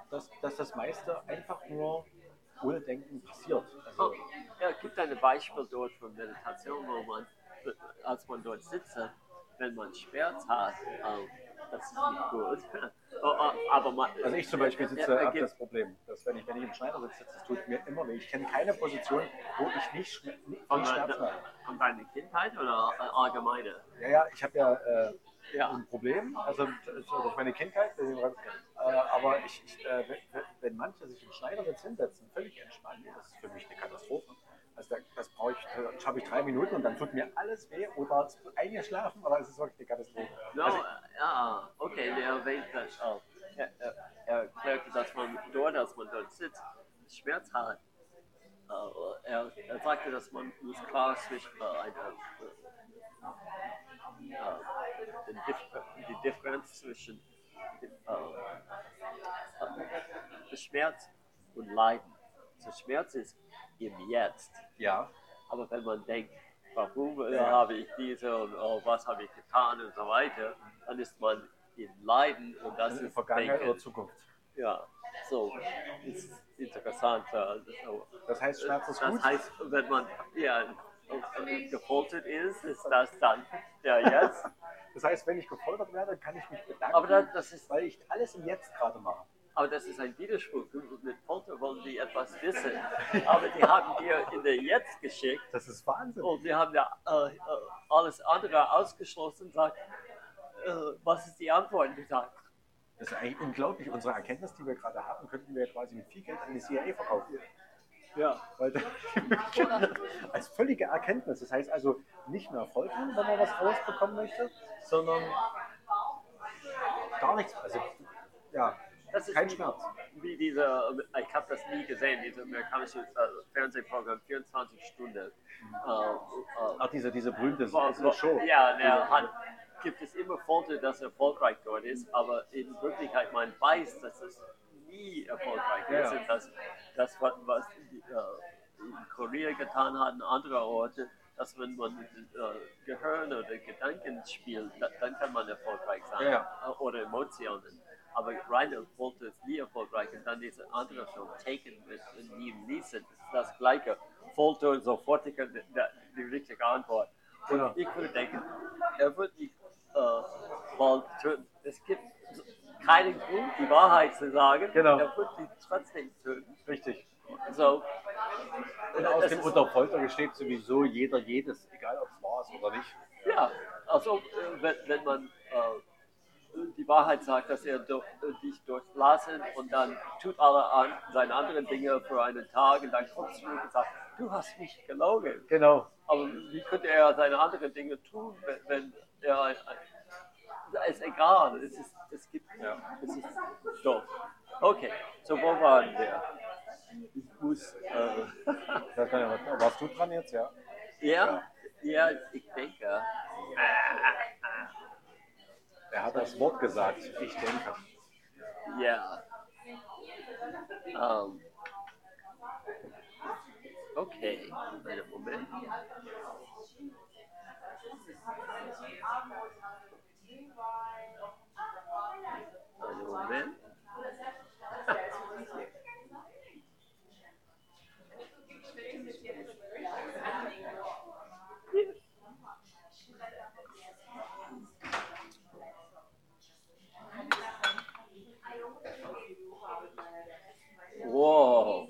S2: dass, dass das meiste einfach nur ohne Denken passiert? Also,
S1: Oh, ja, es gibt ein Beispiel dort von Meditation, wo man, als man dort sitzt, wenn man Schmerz hat, ähm, das ist nicht gut. (laughs) Oh, oh, aber man,
S2: also ich zum Beispiel sitze,
S1: Ja,
S2: habe das Problem, dass wenn ich, wenn ich im Schneider sitze, das tut mir immer weh. Ich kenne keine Position, wo ich nicht,
S1: von,
S2: nicht Schmerzen habe.
S1: deiner, von deiner Kindheit oder äh, allgemeine?
S2: Ja, ja, ich habe ja äh,
S1: Ja.
S2: ein Problem, also durch meine Kindheit, äh, aber ich, ich, äh, wenn, wenn manche sich im Schneidersitz hinsetzen, völlig entspannt, das ist für mich eine Katastrophe. Also da, das brauche ich, das schaffe ich drei Minuten und dann tut mir alles weh oder es ist eingeschlafen, es ist wirklich eine Katastrophe.
S1: No,
S2: Also,
S1: ja, okay, er erwähnt das auch. Er, er, er erklärte, dass man dort, als man dort sitzt, Schmerz hat. Er, er sagte, dass man muss klar zwischen äh, eine, äh, äh, die Differenz zwischen äh, äh, Schmerz und Leiden. Der Schmerz ist im Jetzt.
S2: ja,
S1: Aber wenn man denkt, warum
S2: Ja.
S1: habe ich diese und oh, was habe ich getan und so weiter, dann ist man in Leiden und das
S2: also
S1: ist
S2: Vergangenheit
S1: Denken.
S2: oder Zukunft.
S1: Ja, so ist interessant. äh, so.
S2: Das heißt, Schmerz ist
S1: das
S2: gut.
S1: heißt, wenn man ja, gefoltert ist, ist das dann der Jetzt.
S2: Das heißt, wenn ich gefoltert werde, kann ich mich bedanken,
S1: Aber das, das ist
S2: weil ich alles im Jetzt gerade mache.
S1: Aber das ist ein Widerspruch. Mit Folter wollen die etwas wissen. Aber die haben dir in der Jetzt geschickt
S2: Das ist Wahnsinn.
S1: und wir haben ja äh, äh, alles andere ausgeschlossen und sagt, äh, was ist die Antwort? Sage,
S2: Das ist eigentlich unglaublich. Unsere Erkenntnis, die wir gerade haben, könnten wir quasi mit viel Geld an die CIA verkaufen.
S1: ja,
S2: Weil (laughs) als völlige Erkenntnis. Das heißt also nicht mehr foltern, wenn man was rausbekommen möchte, sondern gar nichts. Also ja,
S1: das ist
S2: kein
S1: wie,
S2: Schmerz.
S1: wie diese, ich habe das nie gesehen, dieses amerikanische äh, Fernsehprogramm, 24 Stunden. Äh, äh,
S2: Ach, diese, diese berühmte
S1: War-
S2: Show.
S1: Ja, der hat, gibt es immer Folter, dass erfolgreich dort ist, aber in Wirklichkeit man weiß, dass es nie erfolgreich
S2: Ja,
S1: ist. Und das, das was, was die, äh, in Korea getan hat, an anderen Orten, dass wenn man mit Gehirn oder Gedanken spielt, da, dann kann man erfolgreich sein.
S2: Ja,
S1: Oder Emotionen. Aber reine Folter ist nie erfolgreich. Und dann diese andere Film, Taken mit Liam Neeson, das Gleiche. Folter, sofortige, die, richtige Antwort. Und
S2: Genau.
S1: ich würde denken, er wird nicht äh, töten. Es gibt keinen Grund, die Wahrheit zu sagen.
S2: Genau.
S1: Er wird die trotzdem töten.
S2: Richtig.
S1: So,
S2: Und aus
S1: es
S2: dem
S1: ist-
S2: unter Folter gesteht sowieso jeder jedes, egal ob es wahr ist oder nicht.
S1: Ja, also äh, wenn, wenn man äh, die Wahrheit sagt, dass er do, äh, dich durchblasen und dann tut alle an, seine anderen Dinge für einen Tag und dann kommt zurück und sagt, du hast mich gelogen.
S2: Genau.
S1: Aber wie könnte er seine anderen Dinge tun, wenn, wenn er ein, ein, ist egal. Es, ist, es gibt,
S2: Ja.
S1: es ist doof. Okay, so wo waren wir? Ich muss, äh, (laughs)
S2: ja- Warst du dran jetzt? Ja.
S1: ja, ja, ich denke,
S2: Er hat das Wort gesagt. Ich denke.
S1: ja. Ähm, okay, einen Moment. Einen Moment. Wow.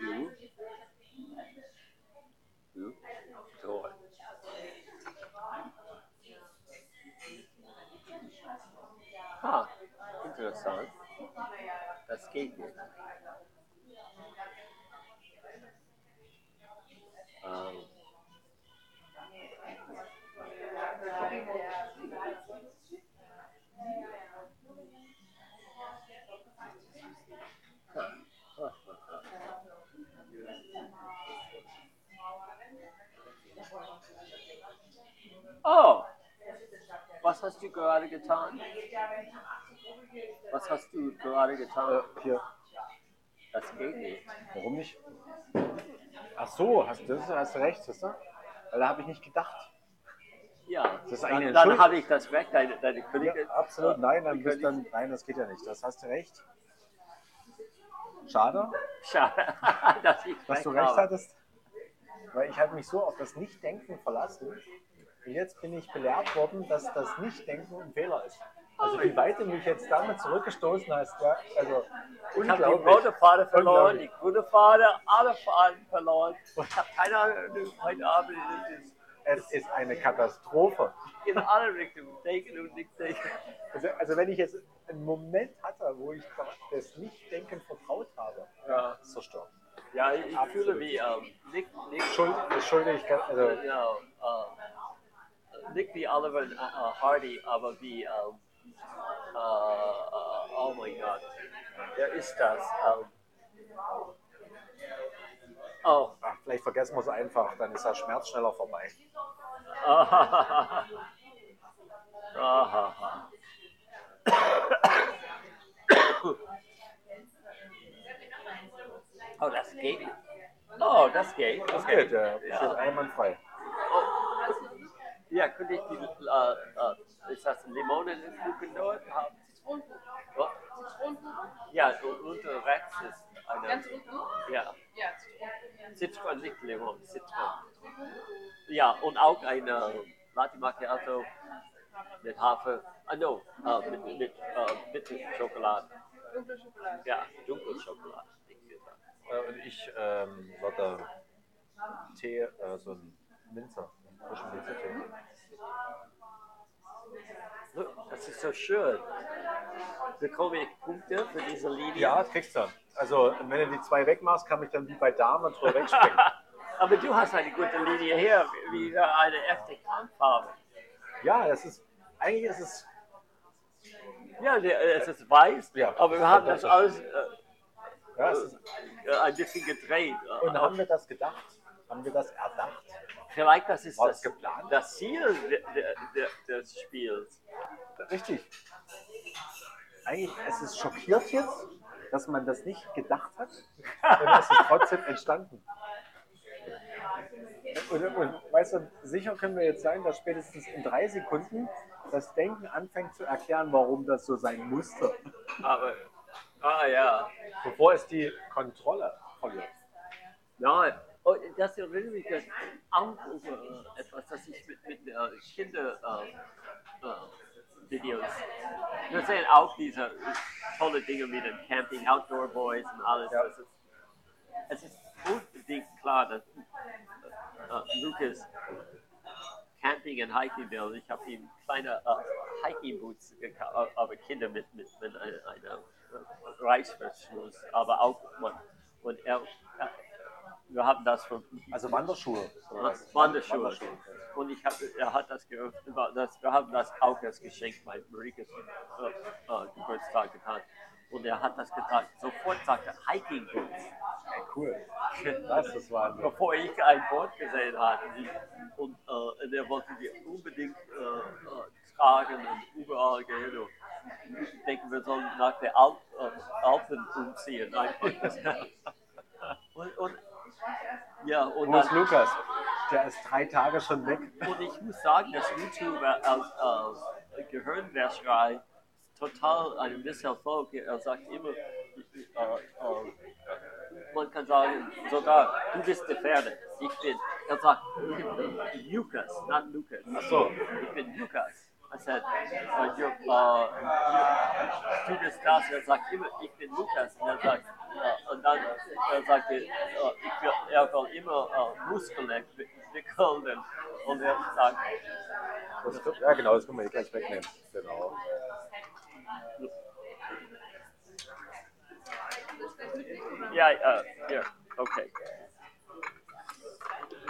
S1: Du? Du? Toll. Ha, interessant. Das geht nicht. Ähm. Oh, was hast du gerade getan? Was hast du gerade getan?
S2: Äh, hier.
S1: Das geht nicht.
S2: Warum nicht? Ach so, hast, das, hast du recht, siehst du? Weil da habe ich nicht gedacht.
S1: Ja,
S2: Das ist
S1: dann, dann habe ich das weg, deine, deine
S2: Ja,
S1: Königin.
S2: absolut. Nein, dann bist dann, nein, das geht ja nicht. Das hast du recht. Schade,
S1: Schade, (laughs) dass
S2: dass du recht
S1: habe.
S2: hattest. Weil ich habe mich so auf das Nichtdenken verlassen. Und jetzt bin ich belehrt worden, dass das Nichtdenken ein Fehler ist. Also wie weit du mich jetzt damit zurückgestoßen hast, ja, also
S1: Ich habe die
S2: unglaublich.
S1: rote Fahne verloren, die
S2: Unglaublich.
S1: grüne Fahne, alle Fahnen verloren. Ich habe keine Ahnung, heute Abend ist
S2: Es ist eine Katastrophe.
S1: in alle Richtungen denken und nicht denken.
S2: Also, also wenn ich jetzt einen Moment hatte, wo ich das Nichtdenken vertraut habe,
S1: Ja,
S2: ist zerstört.
S1: Ja ich, ich fühle wie ähm, Nick, Nick,
S2: Schuld, ganz- also
S1: ja, äh, nicht wie Oliver äh, Hardy, aber wie, ähm, äh, äh, oh mein Gott, wer ist das? Ähm, oh,
S2: ach, vielleicht vergessen wir es einfach, dann ist der Schmerz schneller vorbei. (laughs)
S1: Ahaha. Ahaha. Oh, das geht. Oh, das geht.
S2: Das
S1: Okay.
S2: geht, ja. Steht
S1: Ja.
S2: einwandfrei.
S1: Oh. ja, könnte ich die, äh, äh, ist das Limonenkuchen dort haben? Oh. Ja, und unten rechts ist eine.
S3: Ganz unten?
S1: Ja,
S3: Ja, Zitronen.
S1: Zitron, nicht Limon, Zitron. Ja, und auch eine Latte Macchiato mit Hafer, ah no, äh, mit, mit äh, Bittelschokolade.
S3: Dunkle Schokolade.
S1: Ja, Dunkelschokolade. nicht gesagt.
S2: Äh, Und ich ähm, würde Tee, äh, so ein Minzer, frischen Minzertee.
S1: Das ist so schön. Bekomme ich Punkte für diese Linie?
S2: Ja, kriegst du. Also wenn du die zwei wegmachst, kann ich dann wie bei Damen drüber wegspringen. (laughs)
S1: Aber du hast eine gute Linie hier, wie eine echte Kampffarbe.
S2: ja, das ist, eigentlich ist es,
S1: Ja, es ist weiß,
S2: Ja,
S1: aber wir haben das alles äh,
S2: ja,
S1: äh, ein bisschen gedreht.
S2: und haben wir das gedacht? Haben wir das erdacht?
S1: Vielleicht das ist
S2: War
S1: das,
S2: geplant?
S1: das Ziel de, de, de, des Spiels.
S2: Richtig. Eigentlich, es ist schockiert jetzt, dass man das nicht gedacht hat und es ist trotzdem entstanden. Und, und weißt du, sicher können wir jetzt sein, dass spätestens in drei Sekunden das Denken anfängt zu erklären, warum das so sein musste,
S1: Aber, ah ja.
S2: bevor es die Kontrolle verliert.
S1: Nein, oh, das erinnert mich das auch über äh, etwas, das ich mit, mit äh, Kinder äh, äh, Videos. Wir sehen auch diese tolle Dinge wie den Camping, Outdoor Boys und alles.
S2: Ja.
S1: Ist, es ist unbedingt klar, dass äh, Lucas Camping und Hiking will. Ich habe ihm kleine äh, Hiking Boots gekauft, aber Kinder mit, mit, mit einer, einer Reißverschluss, aber auch man, und er, er wir haben das von
S2: Also Wanderschuhe. was?
S1: Wanderschuhe. Und ich hab, er hat das geöffnet, das, wir haben das auch als Geschenk bei Marikes äh, äh, Geburtstag getan. Und er hat das getragen. Sofort sagte er, Hiking Boots.
S2: Cool. Das ist Wahnsinn.
S1: Bevor ich ein Boot gesehen hatte. Und äh, und er wollte die unbedingt äh, äh, tragen und überall gehen. Ich denke, wir sollen nach der Alp, Alpen umziehen. Und, und, ja, und
S2: Wo ist
S1: dann,
S2: Lukas? Der ist drei Tage schon weg.
S1: Und ich muss sagen, dass YouTube als, als Gehirnwäscherei total ein Misserfolg. Er sagt immer, äh, äh, man kann sagen, sogar du bist gefährdet. Ich bin, er sagt, Lukas, not Lukas.
S2: Ach so.
S1: Ich bin Lukas. I said, uh, you're, uh, you, du bist das. Er sagt immer, ich bin Lukas. Und er sagt, äh, und dann er sagt, er, äh, ich will, er will immer äh, Muskeln entwickeln. Und er sagt,
S2: Das kommt, ja, genau, das können wir hier gleich wegnehmen. Genau.
S1: ja, äh, ja, okay.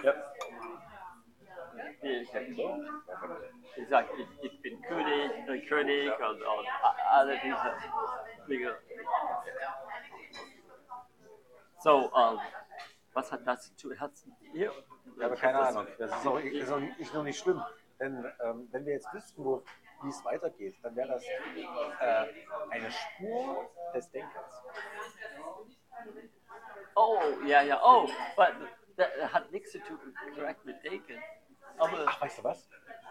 S1: Ja. Ich, ich sage, ich, ich bin König, äh, König und, und alle diese Dinge. So, ähm, was hat das zu hier?
S2: Ich habe keine Ahnung. Das ist auch, ist auch nicht, ist noch nicht schlimm. Denn ähm, wenn wir jetzt wüssten, wo, wie es weitergeht, dann wäre das äh, eine Spur des Denkens.
S1: Oh, ja, ja, oh, but das hat nichts zu tun direkt mit Denken. Aber
S2: Ach, weißt du was?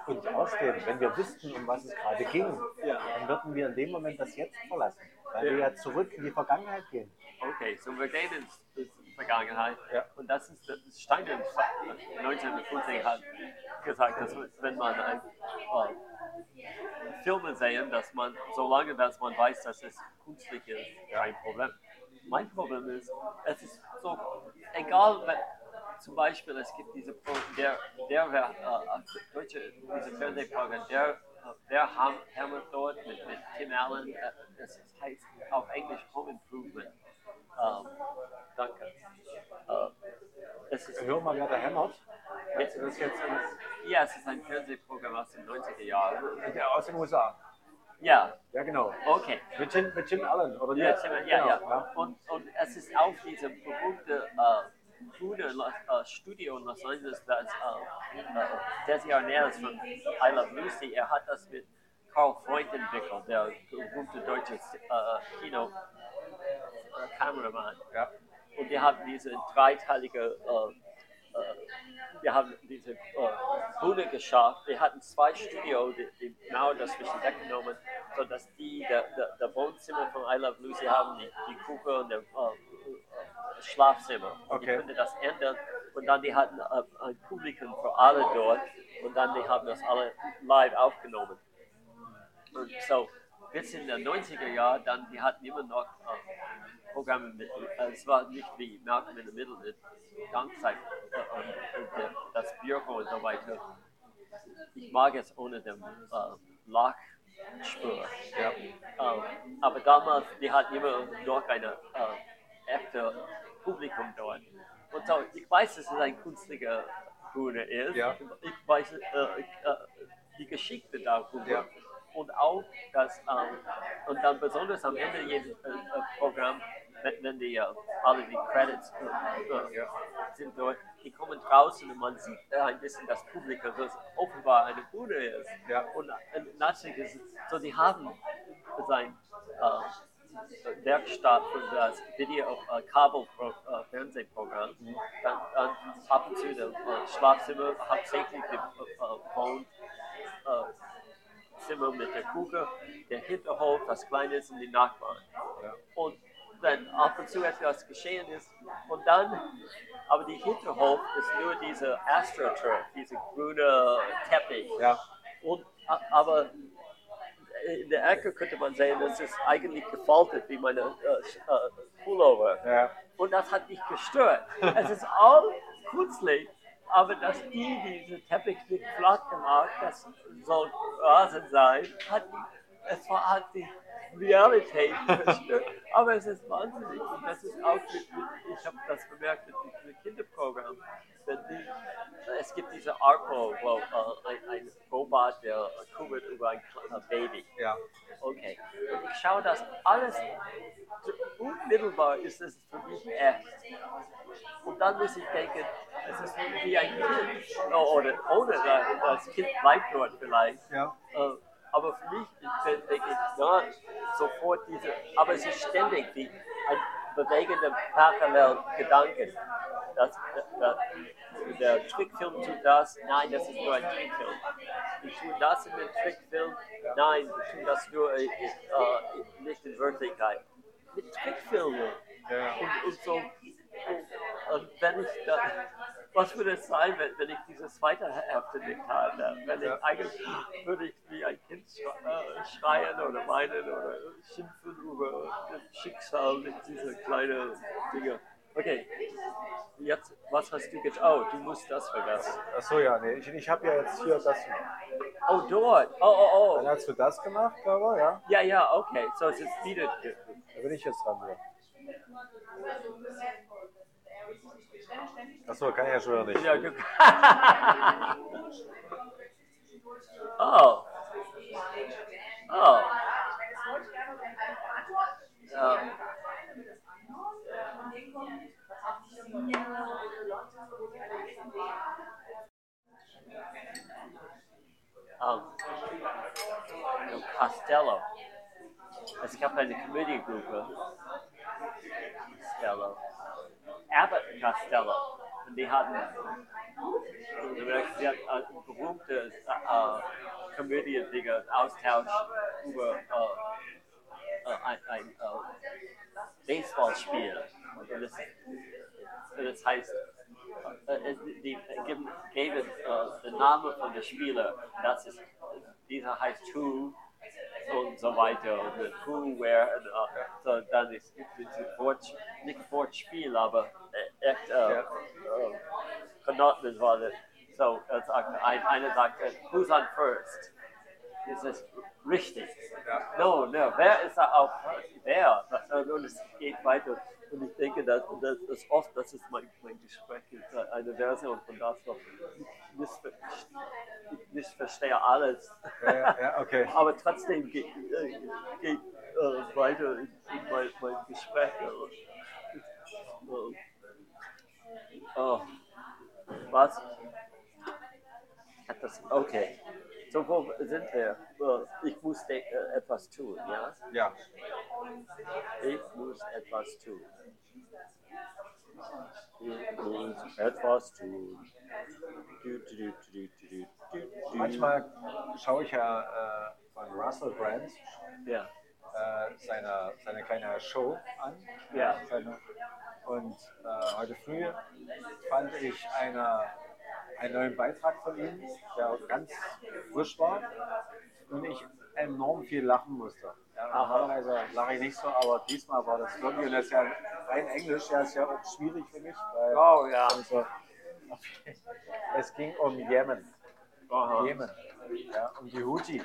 S2: Und außerdem, wenn wir wüssten, um was es gerade ging,
S1: Ja.
S2: dann würden wir in dem Moment das Jetzt verlassen. Weil
S1: Ja.
S2: wir ja zurück in die Vergangenheit gehen.
S1: Okay, so wir gehen ins, ins Vergangenheit.
S2: Ja.
S1: Und das ist, das ist Steiner 1950 hat gesagt, dass wenn man ein, äh, Filme sehen, dass man, solange dass man weiß, dass es künstlich ist, kein Problem. Mein Problem ist, es ist so, egal, wenn, zum Beispiel, es gibt diese, Pro, der, der, wer, äh, deutsche, diese Fernsehprogramm, der, äh, der Ham, Hammer dort mit, mit Tim Allen, äh, das heißt auf Englisch Home Improvement. Ähm, danke. Äh, es ist,
S2: Hör mal, wer da hämmert.
S1: jetzt,
S2: Das jetzt
S1: ja, es ist ein Fernsehprogramm aus den 90er Jahren.
S2: der aus den USA.
S1: Ja,
S2: Ja, genau.
S1: okay.
S2: Mit Jim, mit Jim Allen, oder?
S1: Ja,
S2: wie?
S1: ja, ja.
S2: Genau,
S1: Und, und es ist auch diese berühmte äh, grüne Lo- äh, Studio in Los Angeles, das äh, äh, Desi Arnaz von I Love Lucy, er hat das mit Carl Freund entwickelt, der berühmte deutsche äh, Kino äh.
S2: Ja.
S1: Und wir haben diese dreiteilige, äh, wir haben diese äh, Bühne geschafft. Wir hatten zwei Studios, die, die Mauer dazwischen weggenommen, sodass die, der, der, der Wohnzimmer von I Love Lucy haben, die, die Küche und der äh, äh, Schlafzimmer. Und Die
S2: Okay.
S1: konnten das ändern und dann die hatten äh, ein Publikum für alle dort und dann die haben das alle live aufgenommen. Und so, bis in den 90er Jahren, dann, die hatten immer noch äh, Programme mit, äh, es war nicht wie Malcolm in the Middle mit Gangzeit äh, und, und das Büro und so weiter. Ich mag es ohne den äh, Lachspur.
S2: Ja.
S1: Ähm, aber damals, die hatten immer noch eine äh, echte Publikum dort. Und so, ich weiß, dass es eine künstliche Bühne ist.
S2: Ja.
S1: Ich weiß äh, äh, die Geschichte darüber.
S2: Ja.
S1: Und auch, dass, ähm, und dann besonders am Ende jedes äh, äh, Programm, wenn, die äh, alle die Credits äh, äh,
S2: Ja.
S1: sind dort, die kommen draußen und man sieht äh, ein bisschen das Publikum, das offenbar eine Bühne ist.
S2: Ja.
S1: Und äh, natürlich ist es so, die haben sein äh, Werkstatt für das Video äh, Kabel äh, Fernsehprogramm. Dann, dann ab und zu das äh, Schlafzimmer, hauptsächlich die äh, äh, Zimmer mit der Küche, der Hinterhof, das Kleine sind die Nachbarn.
S2: Ja.
S1: Und wenn ab und zu etwas geschehen ist und dann, aber die Hinterhof ist nur diese AstroTurf, diese grüne Teppich.
S2: Ja.
S1: Und, aber in der Ecke könnte man sehen, das ist eigentlich gefaltet wie meine äh, äh, Pullover.
S2: Ja.
S1: Und das hat mich gestört. Es ist all künstlich, aber dass die diese Teppich nicht flach gemacht, das soll Rasen sein, hat mich, es war halt die Realität. Aber es ist wahnsinnig. Und das ist auch, mit, mit, ich habe das bemerkt mit diesem Kinderprogramm. Wenn die, es gibt diese Arco, wo äh, ein, ein Robot, der kümmert über ein kleines Baby.
S2: Ja.
S1: Okay. Und ich schaue das alles, unmittelbar ist es für mich echt. Und dann muss ich denken, es ist wie ein Kind. Oh, Oder ohne das, Kind bleibt dort vielleicht.
S2: Ja.
S1: Äh, aber für mich denke ich, ja, sofort diese, aber es ist ständig die, ein bewegender. Das, das, der Trickfilm tut das, nein, das ist nur ein Trickfilm. Ich tue das in dem Trickfilm, nein, ich tue das nur äh, äh, nicht in Wirklichkeit. Mit Trickfilmen.
S2: Ja.
S1: Und, und so, und, und wenn ich da, was würde es sein, wenn, wenn ich dieses zweite Hälfte nicht habe? Wenn ich
S2: Ja.
S1: eigentlich würde ich wie ein Kind äh, schreien oder weinen oder schimpfen über das Schicksal mit diesen kleinen Dinge. Okay, jetzt, was hast du getan? Oh, du musst das vergessen.
S2: Achso, ja, nee. Ich, ich habe ja jetzt hier das.
S1: Oh, dort. Oh, oh,
S2: Dann
S1: oh.
S2: hast du das gemacht, aber ja.
S1: Ja, ja, okay. So, es ist wieder.
S2: Da bin ich jetzt dran. Ja. Achso, kann ich ja schon wieder nicht.
S1: Ja, du. oh. Oh. Ja. Um, no, Costello. Es gab eine Comediegruppe. Costello. Abbott Costello. Und die hatten, sie hatten ein berühmtes äh, Comedian-Dinger, Austausch über äh, äh, ein, äh, Baseballspiel. Das, heißt, äh, äh, die geben, äh, den Namen von der Spieler. Das ist, dieser heißt Who und so weiter. Und Who, Where, und, äh, so, dann ist es Wort, nicht Wortspiel, aber äh, echt äh, äh, Konnoten war das. So, er sagt, ein, einer sagt, äh, Who's on first? Das ist richtig. No, no, wer ist da auf wer? Und es geht weiter. Und ich denke, dass, dass, dass oft, das ist mein, mein Gespräch, ist äh, eine Version von das, was ich missver ich missverstehe alles.
S2: Ja, ja, ja, okay. (laughs)
S1: Aber trotzdem geht, äh, geht äh, weiter in, in mein, mein Gespräch. Äh, oh, was? Das, okay. So, wo sind wir? Ich muss äh, etwas tun, ja?
S2: Ja.
S1: Ich muss etwas tun. Ich muss etwas tun. Du, du, du.
S2: Manchmal schaue ich ja äh, von Russell Brand
S1: Ja.
S2: äh, seine, seine kleine Show an.
S1: Ja.
S2: Seine, und äh, heute früh fand ich eine, einen neuen Beitrag von ihm, der ganz frisch war und ich enorm viel lachen musste. Ja, normalerweise lache ich nicht so, aber diesmal war das wirklich, und das ist ja rein Englisch, ja, ist ja auch schwierig für mich, weil
S1: Oh ja.
S2: also, (laughs) es ging um Jemen.
S1: Aha.
S2: Jemen, ja, um die Houthi,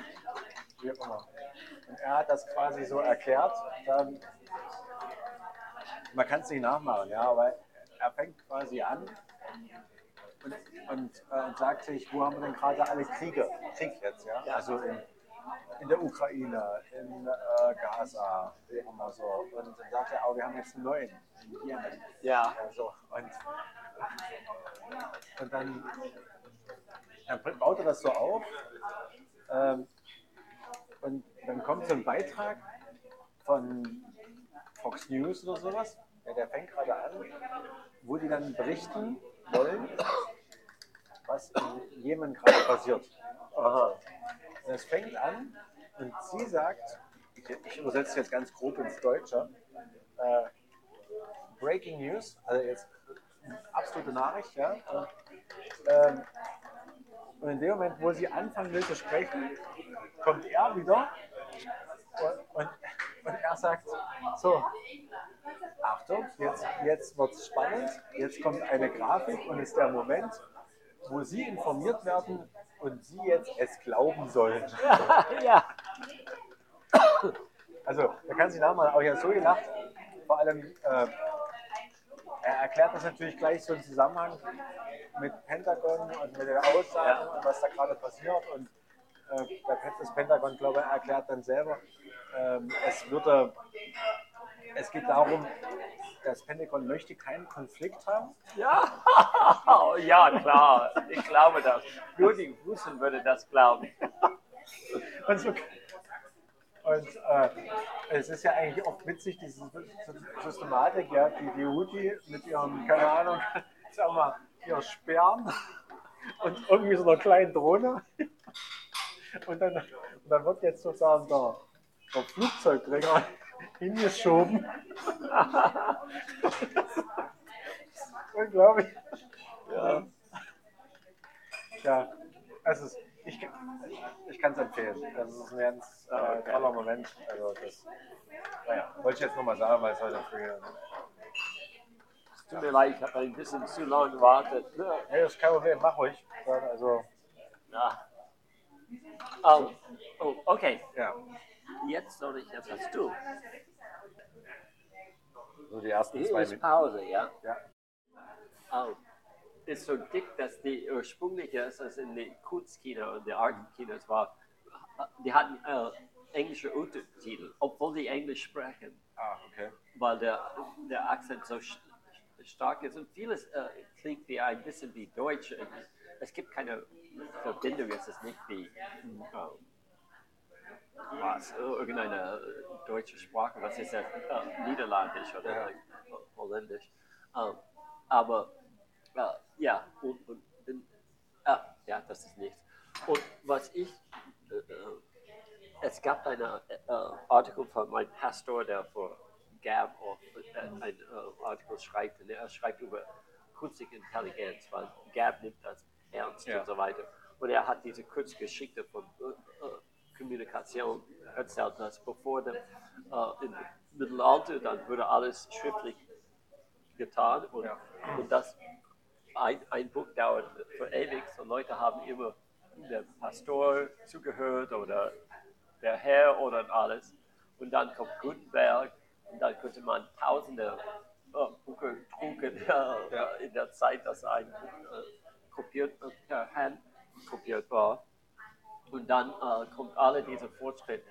S2: wie auch immer. Und er hat das quasi so erklärt, dann, man kann es nicht nachmachen, ja, aber er fängt quasi an und, und, äh, sagt sich, wo haben wir denn gerade alle Kriege, Krieg jetzt, ja, also in, in der Ukraine, in äh, Gaza, immer so. Und dann sagt er, auch, wir haben jetzt einen neuen.
S1: Ja.
S2: Also, und, und dann, dann baut er das so auf. Ähm, und dann kommt so ein Beitrag von Fox News oder sowas. Ja, der fängt gerade an, wo die dann berichten wollen, was in Jemen gerade passiert.
S1: Aha.
S2: Und es fängt an und sie sagt, ich, ich übersetze jetzt ganz grob ins Deutsche, äh, Breaking News, also jetzt absolute Nachricht, ja. Und, ähm, und in dem Moment, wo sie anfangen will zu sprechen, kommt er wieder und, und er sagt, so, Achtung, jetzt, jetzt wird es spannend, jetzt kommt eine Grafik und ist der Moment, wo Sie informiert werden und Sie jetzt es glauben sollen. (laughs)
S1: ja.
S2: Also, da kann sich nachher auch ja so gelacht. Vor allem, äh, er erklärt das natürlich gleich so im Zusammenhang mit Pentagon und mit den Aussagen und was da gerade passiert. Und äh, das Pentagon, glaube ich, erklärt dann selber, ähm, es würde, es geht darum, das Pentagon möchte keinen Konflikt haben.
S1: Ja, (laughs) ja, klar. Ich glaube das. Nur die Russen würde das glauben. (laughs)
S2: Und, so, und äh, es ist ja eigentlich auch witzig, diese Systematik, ja, die, die Houthi mit ihrem, keine Ahnung, (laughs) sag mal, ihr Sperren und irgendwie so einer kleinen Drohne. Und dann, und dann wird jetzt sozusagen der, der Flugzeugträger (laughs) hingeschoben. (laughs) Unglaublich. Ja. Ja, also ich, ich kann es empfehlen. Das ist ein ganz äh, toller Moment. Also das, naja, wollte ich jetzt nochmal sagen, weil es heute früh.
S1: Es tut mir leid, ich habe ein bisschen zu lange gewartet.
S2: Nee, das ist kein Problem, mach ruhig. Also,
S1: Ja. Oh, oh, okay.
S2: ja,
S1: Jetzt soll ich etwas tun.
S2: so die ersten
S1: Hier
S2: zwei
S1: ist
S2: Minuten.
S1: Pause, ja?
S2: Ja.
S1: Oh. Ist so dick, dass die ursprüngliche, als es in den Kurzkino und der Artkinos war, die hatten äh, englische Untertitel, obwohl die Englisch sprechen,
S2: Ah, okay.
S1: weil der, der Akzent so st stark ist. Und vieles äh, klingt wie ein bisschen wie Deutsch. Es gibt keine Verbindung, es ist nicht wie äh, was, äh, irgendeine äh, deutsche Sprache, was ist das? Äh, Niederländisch oder
S2: Ja.
S1: äh, Holländisch. Ähm, aber äh, ja, und, und, ah, ja, das ist nichts. Und was ich, äh, äh, es gab einen äh, Artikel von meinem Pastor, der für Gab auch, äh, ein äh, Artikel schreibt, und er schreibt über künstliche Intelligenz, weil Gab nimmt das ernst
S2: Ja.
S1: und so weiter. Und er hat diese Kurzgeschichte von äh, äh, Kommunikation erzählt, dass bevor dem, äh, im Mittelalter, dann wurde alles schriftlich getan und,
S2: Ja.
S1: und das ein, ein Buch dauert für ewig. So Leute haben immer der Pastor zugehört oder der Herr oder alles. Und dann kommt Gutenberg und dann könnte man tausende äh, Bücher drucken äh, (laughs)
S2: Ja.
S1: in der Zeit, dass ein Buch äh, kopiert, per Hand kopiert war. Und dann äh, kommt alle diese Fortschritte.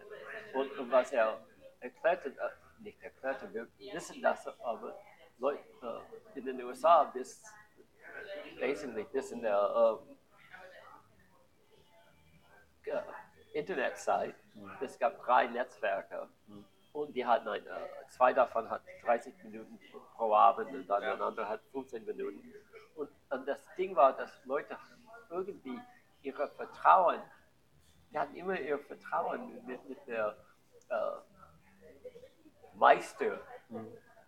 S1: Und, und was er erklärte, äh, nicht erklärte, wir wissen das, aber Leute äh, in den USA bis basically bis in der äh, äh, Internetzeit, es gab drei Netzwerke und die hatten ein, äh, zwei davon hatten 30 Minuten pro Abend und dann
S2: Ja.
S1: ein anderer hat 15 Minuten. Und, und das Ding war, dass Leute irgendwie ihre Vertrauen, die hatten immer ihr Vertrauen mit, mit der äh, Meister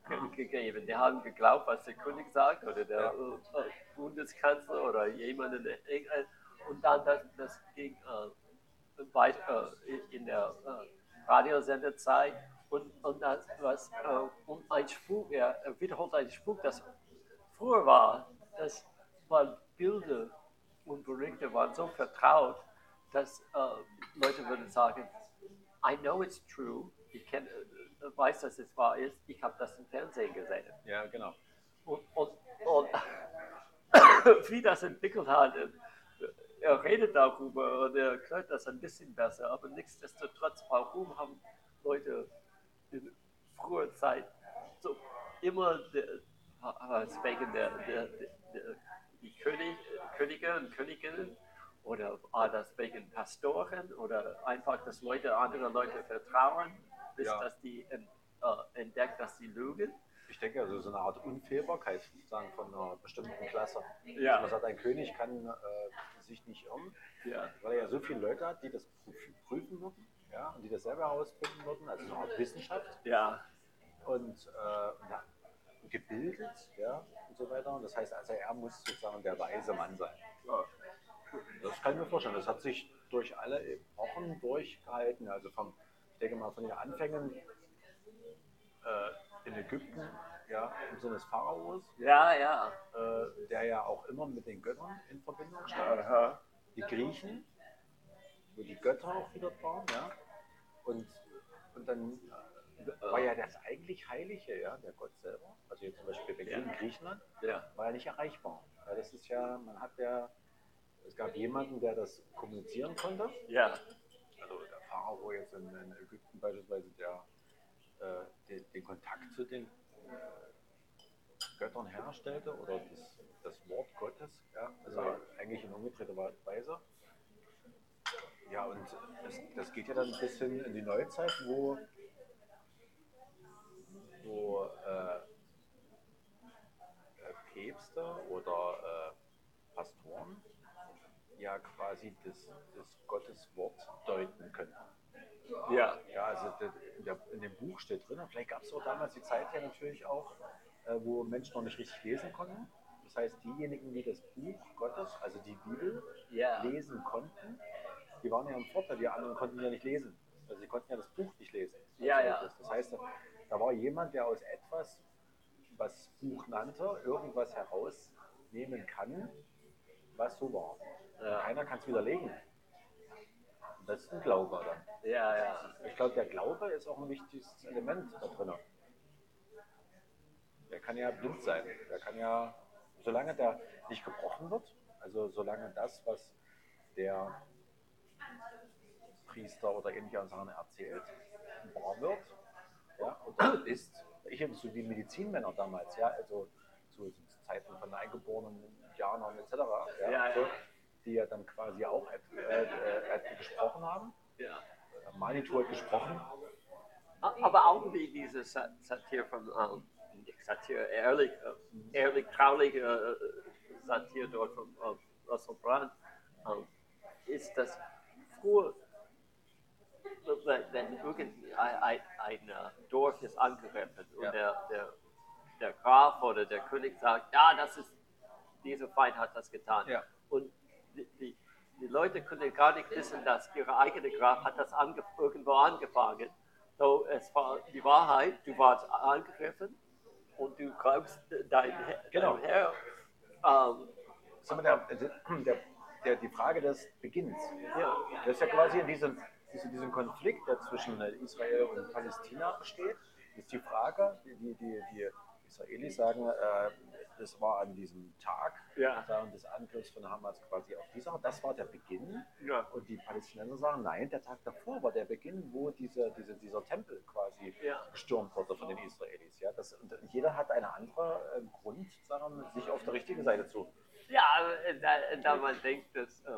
S1: ge- gegeben. Die haben geglaubt, was der König sagt oder der
S2: Ja.
S1: äh, Bundeskanzler oder jemand in der England. Und dann das, das ging äh, weit, äh, in der äh, Radiosendezeit. Und, und das was äh, und ein Spuk, er er wiederholt einen Spuk, das früher war, das waren Bilder und Berichte waren so vertraut, dass äh, Leute würden sagen, I know it's true, ich kenn, äh, weiß, dass es wahr ist, ich habe das im Fernsehen gesehen.
S2: Ja, genau.
S1: Und, und, und (coughs) wie das entwickelt hat, äh, er redet darüber und er erklärt das ein bisschen besser, aber nichtsdestotrotz, warum haben Leute in früher Zeit so immer wegen der, der, der, der die König, Könige und Königinnen oder war das wegen Pastoren oder einfach, dass Leute andere Leute vertrauen, bis
S2: Ja.
S1: dass die ent, äh, entdeckt, dass sie lügen.
S2: Ich denke, also so eine Art Unfehlbarkeit sozusagen von einer bestimmten Klasse.
S1: Ja.
S2: Man sagt, ein König kann äh, sich nicht irren,
S1: Ja.
S2: weil er ja so viele Leute hat, die das prüf- prüfen würden ja, und die das selber herausfinden würden, also so eine Art Wissenschaft
S1: Ja.
S2: und äh, gebildet ja, und so weiter. Und das heißt, also er muss sozusagen der weise Mann sein.
S1: Ja.
S2: Das kann ich mir vorstellen. Das hat sich durch alle Epochen durchgehalten. Also vom, ich denke mal von den Anfängen äh, in Ägypten, ja, im Sinne des Pharaos,
S1: Ja, ja.
S2: äh, der ja auch immer mit den Göttern in Verbindung stand.
S1: Aha.
S2: Die Griechen, wo die Götter auch wieder waren, ja. Und Und dann war ja das eigentlich Heilige, ja, der Gott selber, also jetzt zum Beispiel bei in Griechenland,
S1: Ja.
S2: war ja nicht erreichbar. Ja, das ist ja, man hat ja, es gab jemanden, der das kommunizieren konnte.
S1: Ja.
S2: Also der Pharao jetzt in, in Ägypten beispielsweise, der äh, den, den Kontakt zu den äh, Göttern herstellte oder das, das Wort Gottes, ja, also
S1: Ja.
S2: eigentlich in umgedrehter Weise. Ja, und das, das geht ja dann ein bisschen in die Neuzeit, wo, wo äh, äh, Päpste oder äh, Pastoren ja quasi das, das Gotteswort deuten können.
S1: Ja.
S2: Ja, also in, der, in dem Buch steht drin, vielleicht gab es auch damals die Zeit ja natürlich auch, äh, wo Menschen noch nicht richtig lesen konnten. Das heißt, diejenigen, die das Buch Gottes, also die Bibel,
S1: Ja.
S2: lesen konnten, die waren ja im Vorteil, die anderen konnten ja nicht lesen. Also sie konnten ja das Buch nicht lesen.
S1: Ja, ja.
S2: Das, das heißt, da war jemand, der aus etwas, was Buch nannte, irgendwas herausnehmen kann, was so war.
S1: Ja.
S2: Keiner kann es widerlegen. Und das ist ein Glaube dann.
S1: Ja, ja.
S2: Ich glaube, der Glaube ist auch ein wichtiges Element da drin. Der kann ja blind sein. Der kann ja, solange der nicht gebrochen wird, also solange das, was der Priester oder ähnliche Sachen erzählt, wahr wird, ja, oder ist, ich habe so die Medizinmänner damals, ja, also zu Zeiten von eingeborenen Indianern etc., ja,
S1: Ja, ja.
S2: So, die ja dann quasi auch äh, äh, äh, gesprochen haben.
S1: ja.
S2: Manitou hat gesprochen.
S1: Aber auch wie diese Sa- Satire von, ähm, nicht Satire, ehrlich, äh, ehrlich trauliche äh, Satire dort von äh, Russell Brand, ähm, ist das früher, wenn, irgendwie ein, äh, Dorf ist angegriffen und
S2: Ja.
S1: der, der, der Graf oder der König sagt, ja, das ist, dieser Feind hat das getan.
S2: Ja.
S1: Und die, die, die Leute können gar nicht wissen, dass ihre eigene Graf hat das ange irgendwo angefangen. So, es war die Wahrheit, du warst angegriffen und du glaubst dein, Herr-
S2: Genau.
S1: dein Herr. Ähm,
S2: Sag mal, der, der, der, die Frage des Beginns.
S1: ja,
S2: Das ist ja quasi in diesem, diesem, diesem Konflikt, der zwischen äh, Israel und Palästina besteht, ist die Frage, die, die, die, die Israelis sagen, äh, das war an diesem Tag
S1: Ja.
S2: des Angriffs von Hamas quasi auf dieser, das war der Beginn.
S1: ja,
S2: Und die Palästinenser sagen, nein, der Tag davor war der Beginn, wo diese, diese, dieser Tempel quasi
S1: Ja.
S2: gestürmt wurde von den Israelis. Ja, das, und jeder hat einen anderen äh, Grund, sagen sich auf der richtigen Seite zu.
S1: ja äh, da, da man denkt, dass äh,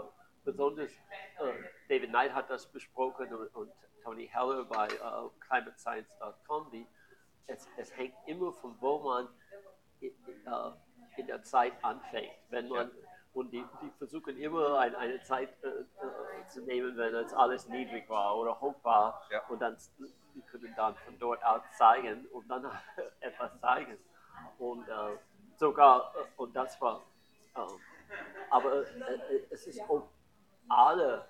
S1: besonders äh, David Knight hat das besprochen und, und Tony Heller bei äh, climatescience.com, es, es hängt immer von wo man äh, in der Zeit anfängt. Wenn man und die, die versuchen immer ein, eine Zeit äh, äh, zu nehmen, wenn es alles niedrig war oder hoch war
S2: Ja.
S1: und dann die können dann von dort aus zeigen und dann (laughs) etwas zeigen und äh, sogar äh, und das war äh, aber äh, es ist auch alle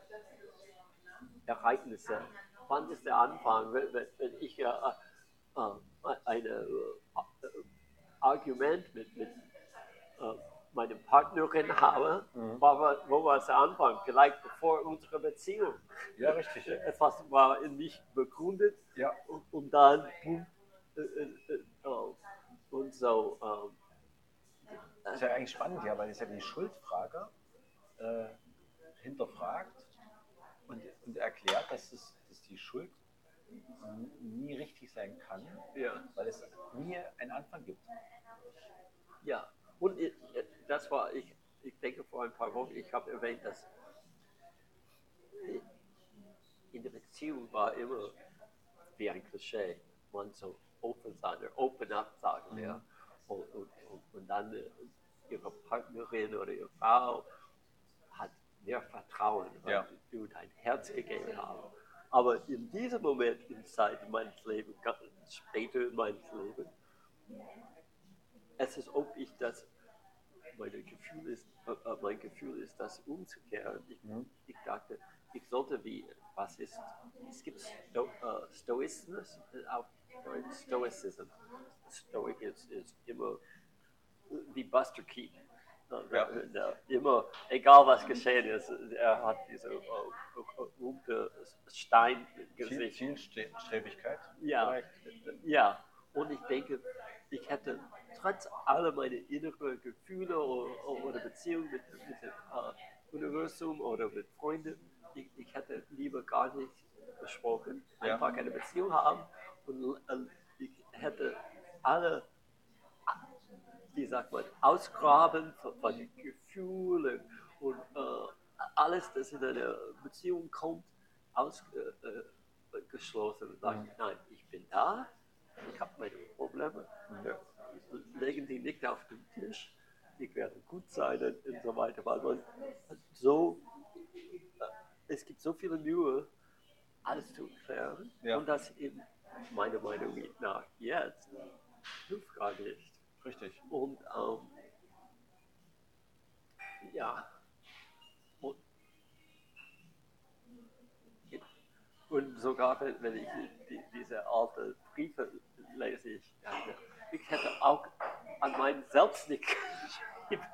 S1: Ereignisse. Wann ist der Anfang? Wenn, wenn, wenn ich eine Argument mit, mit äh, meiner Partnerin habe,
S2: Mhm.
S1: war, war- wo war es der Anfang? Vielleicht bevor unsere Beziehung.
S2: Ja, richtig.
S1: Etwas war in mich begründet
S2: Ja,
S1: und, und dann boom, äh, äh, äh, oh, und so. ähm,
S2: Das ist ja eigentlich spannend, ja, weil es ja die Schuldfrage äh, hinterfragt und, und erklärt, dass, es, dass die Schuld nie richtig sein kann,
S1: ja.
S2: weil es nie einen Anfang gibt.
S1: Ja, und das war, ich, ich denke vor ein paar Wochen, ich habe erwähnt, dass in der Beziehung war immer wie ein Klischee, man so open sein, oder open up sagen wir. Und, und, und, und dann äh, ihre Partnerin oder ihre Frau hat mehr Vertrauen, weil
S2: Ja.
S1: du dein Herz gegeben hast. Aber in diesem Moment in Zeit meines Lebens, später in meinem Leben, es ist, ob ich das, meine Gefühl ist, äh, äh, mein Gefühl ist, das umzukehren. Ich, ich dachte, ich sollte wie, was ist, es gibt Sto, Stoizismus, äh, auf Deutsch, Stoicism. Stoic ist, ist immer wie Buster Keaton. Der immer, egal was geschehen ist, er hat diese äh, äh, gute Stein
S2: Ziel, Zielstrebigkeit.
S1: Ja,
S2: vielleicht.
S1: ja. Und ich denke, ich hätte trotz aller meiner inneren Gefühle oder, oder Beziehungen mit, mit dem äh, Universum oder mit Freunden, ich, ich hätte lieber gar nicht gesprochen,
S2: Ja.
S1: einfach keine Beziehung haben und äh, ich hätte alle, wie sagt man, ausgraben von, von Gefühlen und äh, alles, das in eine Beziehung kommt, ausgeschlossen. Äh, und sagen, nein, ich bin da, ich habe meine Probleme, ja, legen die nicht auf den Tisch, ich werde gut sein und, und so weiter, weil man so, äh, es gibt so viele Mühe, alles zu klären
S2: Ja.
S1: und das in meiner Meinung nach jetzt hilft gar nicht.
S2: Richtig.
S1: Und ähm, ja. Und, und sogar wenn, ich die, diese alte Briefe lese, ich, ich hätte auch an meinen selbst nicht (laughs) geschrieben.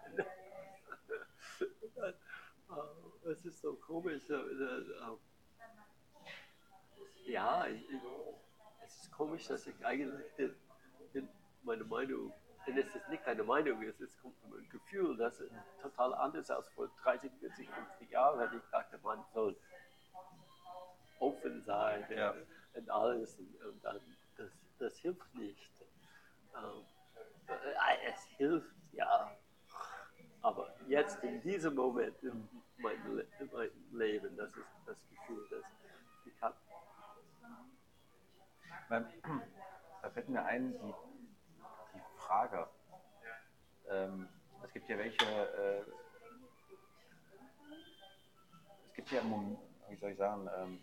S1: Äh, Es ist so komisch. äh, äh, Ja, ich, es ist komisch, dass ich eigentlich meine Meinung, denn es ist nicht eine Meinung, es ist ein Gefühl, das ist total anders als vor 30, 40, 50 Jahren, wenn ich dachte, man soll offen sein
S2: Ja.
S1: und alles und, dann, das, das hilft nicht. Ähm, äh, es hilft, ja, aber jetzt in diesem Moment in meinem, Le in meinem Leben, das ist das Gefühl, dass ich habe (clears throat)
S2: da fällt mir ein, die Frage. Ähm, es gibt ja welche, äh, es gibt ja, wie soll ich sagen, ähm,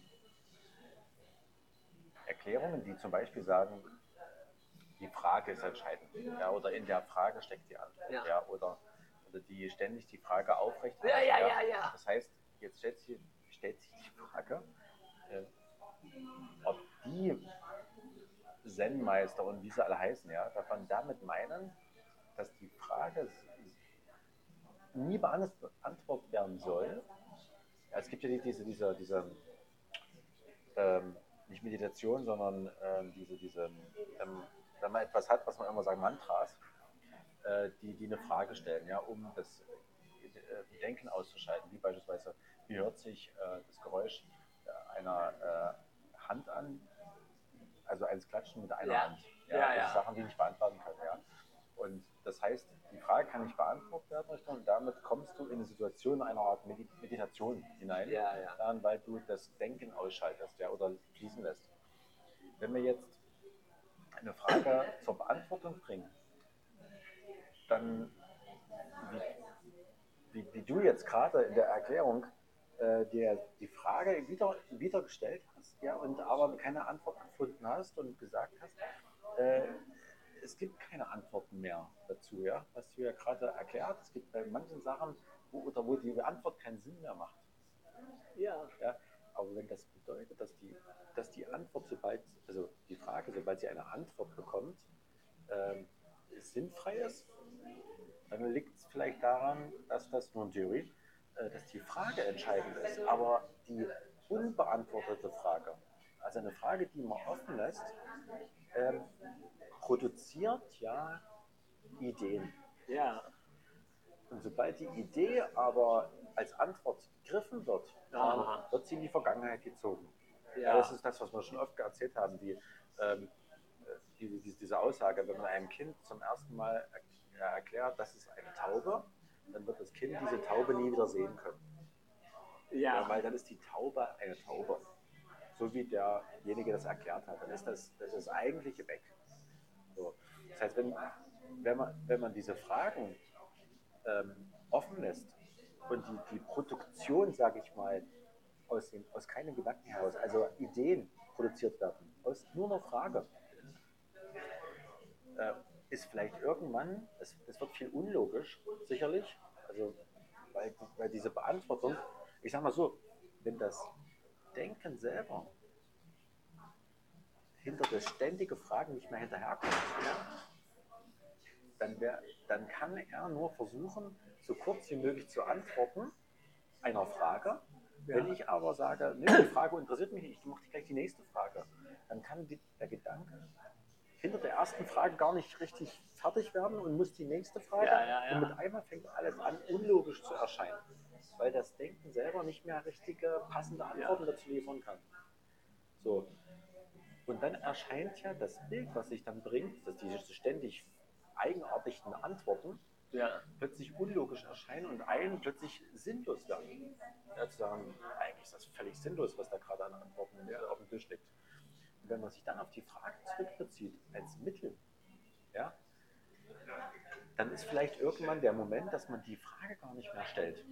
S2: Erklärungen, die zum Beispiel sagen, die Frage ist entscheidend. Ja, oder in der Frage steckt die Antwort.
S1: Ja.
S2: Ja. oder, oder die ständig die Frage aufrecht
S1: Ja, ja, ja, ja.
S2: Das heißt, jetzt stellt sich, stellt sich die Frage, äh, ob die Zen-Meister und wie sie alle heißen, ja, davon damit meinen, dass die Frage nie beantwortet werden soll. Ja, es gibt ja die- diese, diese, diese ähm, nicht Meditation, sondern ähm, diese, diese ähm, wenn man etwas hat, was man immer sagt, Mantras, äh, die, die eine Frage stellen, ja, um das äh, Denken auszuschalten, wie beispielsweise, wie hört sich äh, das Geräusch äh, einer äh, Hand an, also eines Klatschen mit einer
S1: Ja.
S2: Hand.
S1: Ja,
S2: das
S1: ja.
S2: sind Sachen, die nicht beantworten können. Ja. Und das heißt, die Frage kann nicht beantwortet werden, Richtung, und damit kommst du in eine Situation einer Art Medi Meditation hinein,
S1: Ja, ja.
S2: dann, weil du das Denken ausschaltest ja, oder fließen lässt. Wenn wir jetzt eine Frage zur Beantwortung bringen, dann, wie, wie, wie du jetzt gerade in der Erklärung äh, dir die Frage wieder, wieder gestellt hast, ja, und aber keine Antwort gefunden hast und gesagt hast, äh, es gibt keine Antworten mehr dazu, ja, was du ja gerade erklärt. Es gibt bei manchen Sachen, wo, oder wo die Antwort keinen Sinn mehr macht.
S1: Ja,
S2: Ja, aber wenn das bedeutet, dass die, dass die Antwort, sobald, also die Frage, sobald sie eine Antwort bekommt, ähm, sinnfrei ist, dann liegt es vielleicht daran, dass das nur in Theorie, äh, dass die Frage entscheidend ist. Aber die unbeantwortete Frage, also eine Frage, die man offen lässt, ähm, produziert ja Ideen.
S1: ja,
S2: Und sobald die Idee aber als Antwort gegriffen wird,
S1: Aha.
S2: wird sie in die Vergangenheit gezogen. Ja. das ist das, was wir schon oft erzählt haben, die, ähm, die, die, diese Aussage, wenn man einem Kind zum ersten Mal ja, erklärt, das ist eine Taube, dann wird das Kind diese Taube nie wieder sehen können. Ja,
S1: ja,
S2: weil dann ist die Taube eine Taube. So wie derjenige das erklärt hat. Dann ist das, das, ist Eigentliche weg. So. Das heißt, wenn, wenn, man, wenn man diese Fragen ähm, offen lässt und die, die Produktion, sage ich mal, aus, dem, aus keinem Gedanken heraus, also Ideen produziert werden, aus nur einer Frage, äh, ist vielleicht irgendwann, es, es wird viel unlogisch, sicherlich, also weil, weil diese Beantwortung, ich sag mal so, wenn das Denken selber hinter das ständige Fragen nicht mehr hinterherkommt, dann, wär, dann kann er nur versuchen, so kurz wie möglich zu antworten einer Frage. Wenn ich aber sage, nee, die Frage interessiert mich nicht, ich mache gleich die nächste Frage, dann kann die, der Gedanke hinter der ersten Frage gar nicht richtig fertig werden und muss die nächste Frage.
S1: Ja, ja, ja.
S2: Und mit einmal fängt alles an, unlogisch zu erscheinen, weil das Denken selber nicht mehr richtige, passende Antworten dazu liefern kann. So. Und dann erscheint ja das Bild, was sich dann bringt, dass diese ständig eigenartigen Antworten plötzlich unlogisch erscheinen und allen plötzlich sinnlos werden. Ja, zu sagen, eigentlich ist das völlig sinnlos, was da gerade an Antworten auf dem Tisch liegt. Wenn man sich dann auf die Frage zurückbezieht als Mittel, ja, dann ist vielleicht irgendwann der Moment, dass man die Frage gar nicht mehr stellt,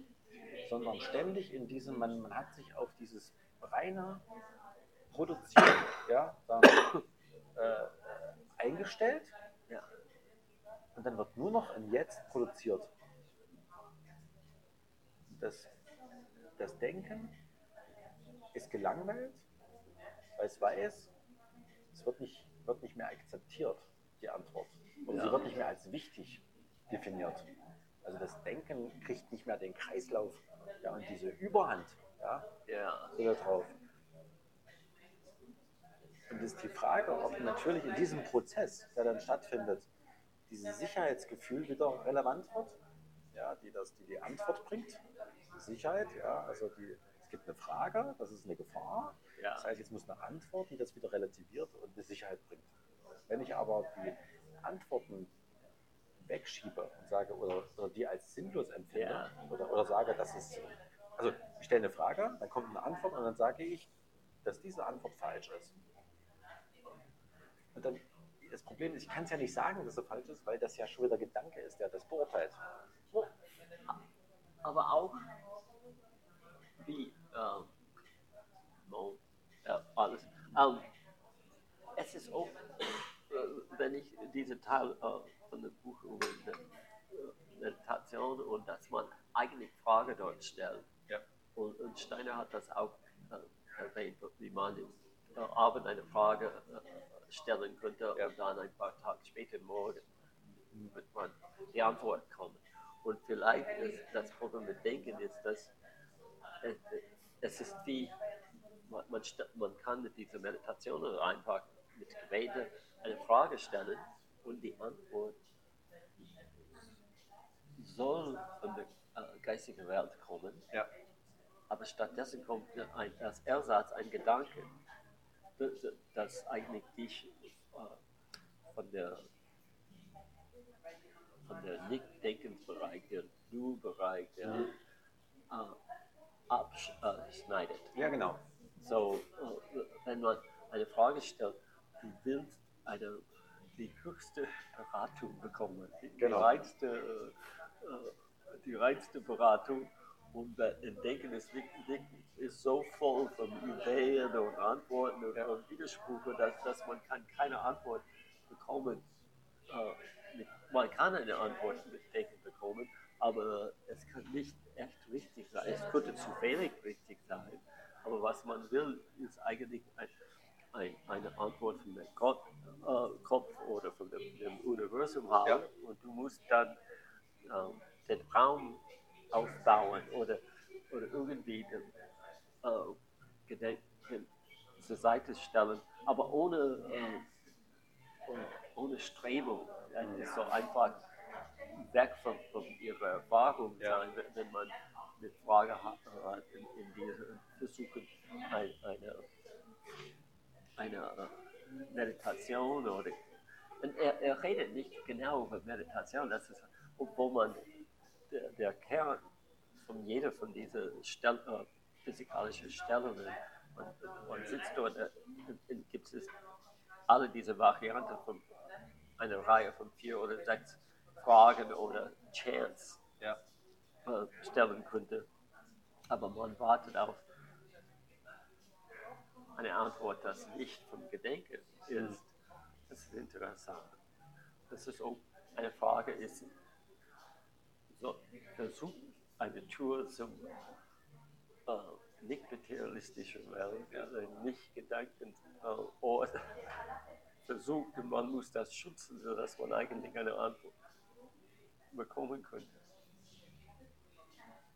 S2: sondern ständig in diesem, man, man hat sich auf dieses reine Produzieren ja, dann, äh, eingestellt
S1: ja,
S2: und dann wird nur noch im Jetzt produziert. Das, das Denken ist gelangweilt, weil es weiß, wird nicht, wird nicht mehr akzeptiert, die Antwort. Und sie
S1: Ja.
S2: wird nicht mehr als wichtig definiert. Also das Denken kriegt nicht mehr den Kreislauf ja, und diese Überhand ja,
S1: ja,
S2: so da drauf. Und ist die Frage, ob natürlich in diesem Prozess, der dann stattfindet, dieses Sicherheitsgefühl wieder relevant wird, ja, die, das, die die Antwort bringt. Die Sicherheit, ja, also die, es gibt eine Frage, das ist eine Gefahr.
S1: ja,
S2: Das heißt, jetzt muss eine Antwort, die das wieder relativiert und eine Sicherheit bringt. Wenn ich aber die Antworten wegschiebe und sage, oder, oder die als sinnlos empfinde,
S1: Ja.
S2: oder, oder sage, das ist, also ich stelle eine Frage, dann kommt eine Antwort und dann sage ich, dass diese Antwort falsch ist. Und dann, das Problem ist, ich kann es ja nicht sagen, dass sie falsch ist, weil das ja schon wieder Gedanke ist, der das beurteilt.
S1: aber auch wie ähm, no, ja, alles. Ähm, es ist auch, äh, wenn ich diese Teil äh, von dem Buch über die, äh, Meditation und dass man eigentlich Frage dort stellt.
S2: Ja.
S1: Und, und Steiner hat das auch äh, erwähnt, wie man im äh, Abend eine Frage äh, stellen könnte
S2: Ja.
S1: und dann ein paar Tage später morgen wird man die Antwort kommen. Und vielleicht ist das Problem mit Denken ist, dass es, ist wie, man, man, man kann mit dieser Meditation oder einfach mit Gebete eine Frage stellen und die Antwort soll von der äh, geistigen Welt kommen,
S2: Ja.
S1: aber stattdessen kommt ein, als Ersatz ein Gedanke, das, das eigentlich dich äh, von der von der Nicht-Denkensbereich, der Du-Bereich, der äh, abschneidet.
S2: Ja, genau.
S1: So, wenn man eine Frage stellt, du willst eine, die höchste Beratung bekommen, die,
S2: Genau.
S1: reinste, äh, die reinste Beratung und das Denken ist, ist so voll von Ideen und Antworten und,
S2: Ja.
S1: und Widersprüche, dass, dass man kann keine Antwort bekommen. Äh, mit, man kann eine Antwort mit Denken bekommen, aber es kann nicht echt richtig sein. Es könnte zufällig richtig sein. Aber was man will, ist eigentlich ein, ein, eine Antwort von dem Gott, äh, Kopf oder von dem, dem Universum haben.
S2: Ja.
S1: Und du musst dann ähm, den Raum aufbauen oder, oder irgendwie den äh, Gedanken zur Seite stellen, aber ohne, äh, ohne-. Es ist so einfach weg von, von ihrer Erfahrung
S2: Ja.
S1: sein, wenn- man eine Frage hat, in, in diese Versuchen, ein, eine, eine äh, Meditation oder und er, er redet nicht genau über Meditation, das ist, obwohl man der, der Kern von jeder von diesen Stell, äh, physikalischen Stellungen, man, man sitzt dort, äh, und gibt es alle diese Varianten von einer Reihe von vier oder sechs Fragen oder Chants
S2: Ja.
S1: äh, stellen könnte. Aber man wartet auf eine Antwort, das nicht vom Gedenken ist. Das ist interessant. Das ist auch eine Frage, ist so, versucht eine Tour zum äh, nicht materialistischen Welt, also nicht Gedankenort (laughs) versucht und man muss das schützen, sodass man eigentlich eine Antwort, kommen könnte.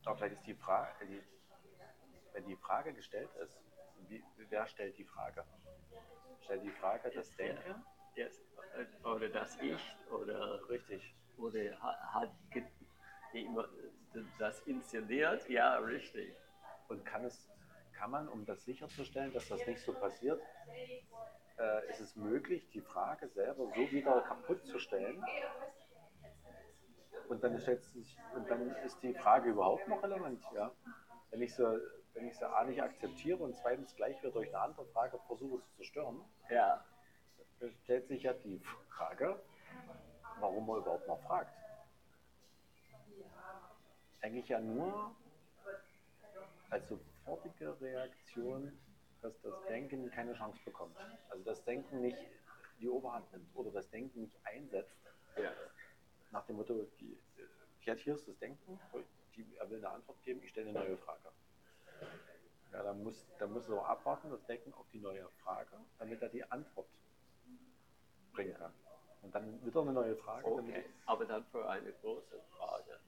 S2: Aber vielleicht ist die Frage, die, wenn die Frage gestellt ist, wie, wer stellt die Frage? Stellt die Frage das Denken?
S1: Yes. Oder das Ich oder,
S2: Richtig.
S1: oder ha- hat das inszeniert? Ja, richtig.
S2: Und kann es, kann man, um das sicherzustellen, dass das nicht so passiert, äh, ist es möglich, die Frage selber so wieder kaputt zu stellen? Und dann, stellt sich, und dann ist die Frage überhaupt noch relevant, ja? Wenn ich sie, wenn ich sie A nicht akzeptiere und zweitens gleich wieder durch eine andere Frage versuche zu zerstören,
S1: Ja,
S2: dann stellt sich ja die Frage, warum man überhaupt noch fragt. Eigentlich ja nur als sofortige Reaktion, dass das Denken keine Chance bekommt. Also das Denken nicht die Oberhand nimmt oder das Denken nicht einsetzt.
S1: ja.
S2: Nach dem Motto, die, jetzt hier ist das Denken, die, er will eine Antwort geben, ich stelle eine neue Frage. Ja, dann muss, dann muss er abwarten, das Denken auf die neue Frage, damit er die Antwort bringen kann. Und dann wieder eine neue Frage.
S1: Okay. Aber dann für eine große Frage.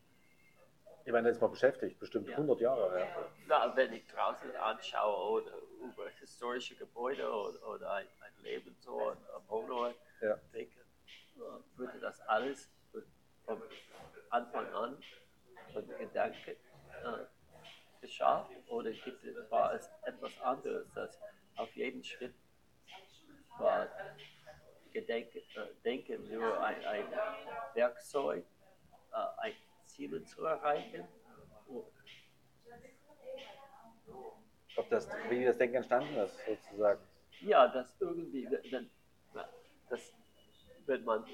S2: Ich meine, jetzt mal beschäftigt, bestimmt
S1: Ja.
S2: 100 Jahre. Ja.
S1: Na, wenn ich draußen anschaue oder über historische Gebäude oder, oder ein, ein Lebensort, ein Wohnort,
S2: Ja.
S1: denke, äh, würde das alles von Anfang an von Gedanken äh, geschafft oder gibt es, war es etwas anderes, das auf jeden Schritt war Gedenken, äh, Denken nur ein, ein Werkzeug, äh, ein Ziel zu erreichen?
S2: Ob das, wie das Denken entstanden ist, sozusagen.
S1: Ja, das irgendwie, wenn, das, wenn man,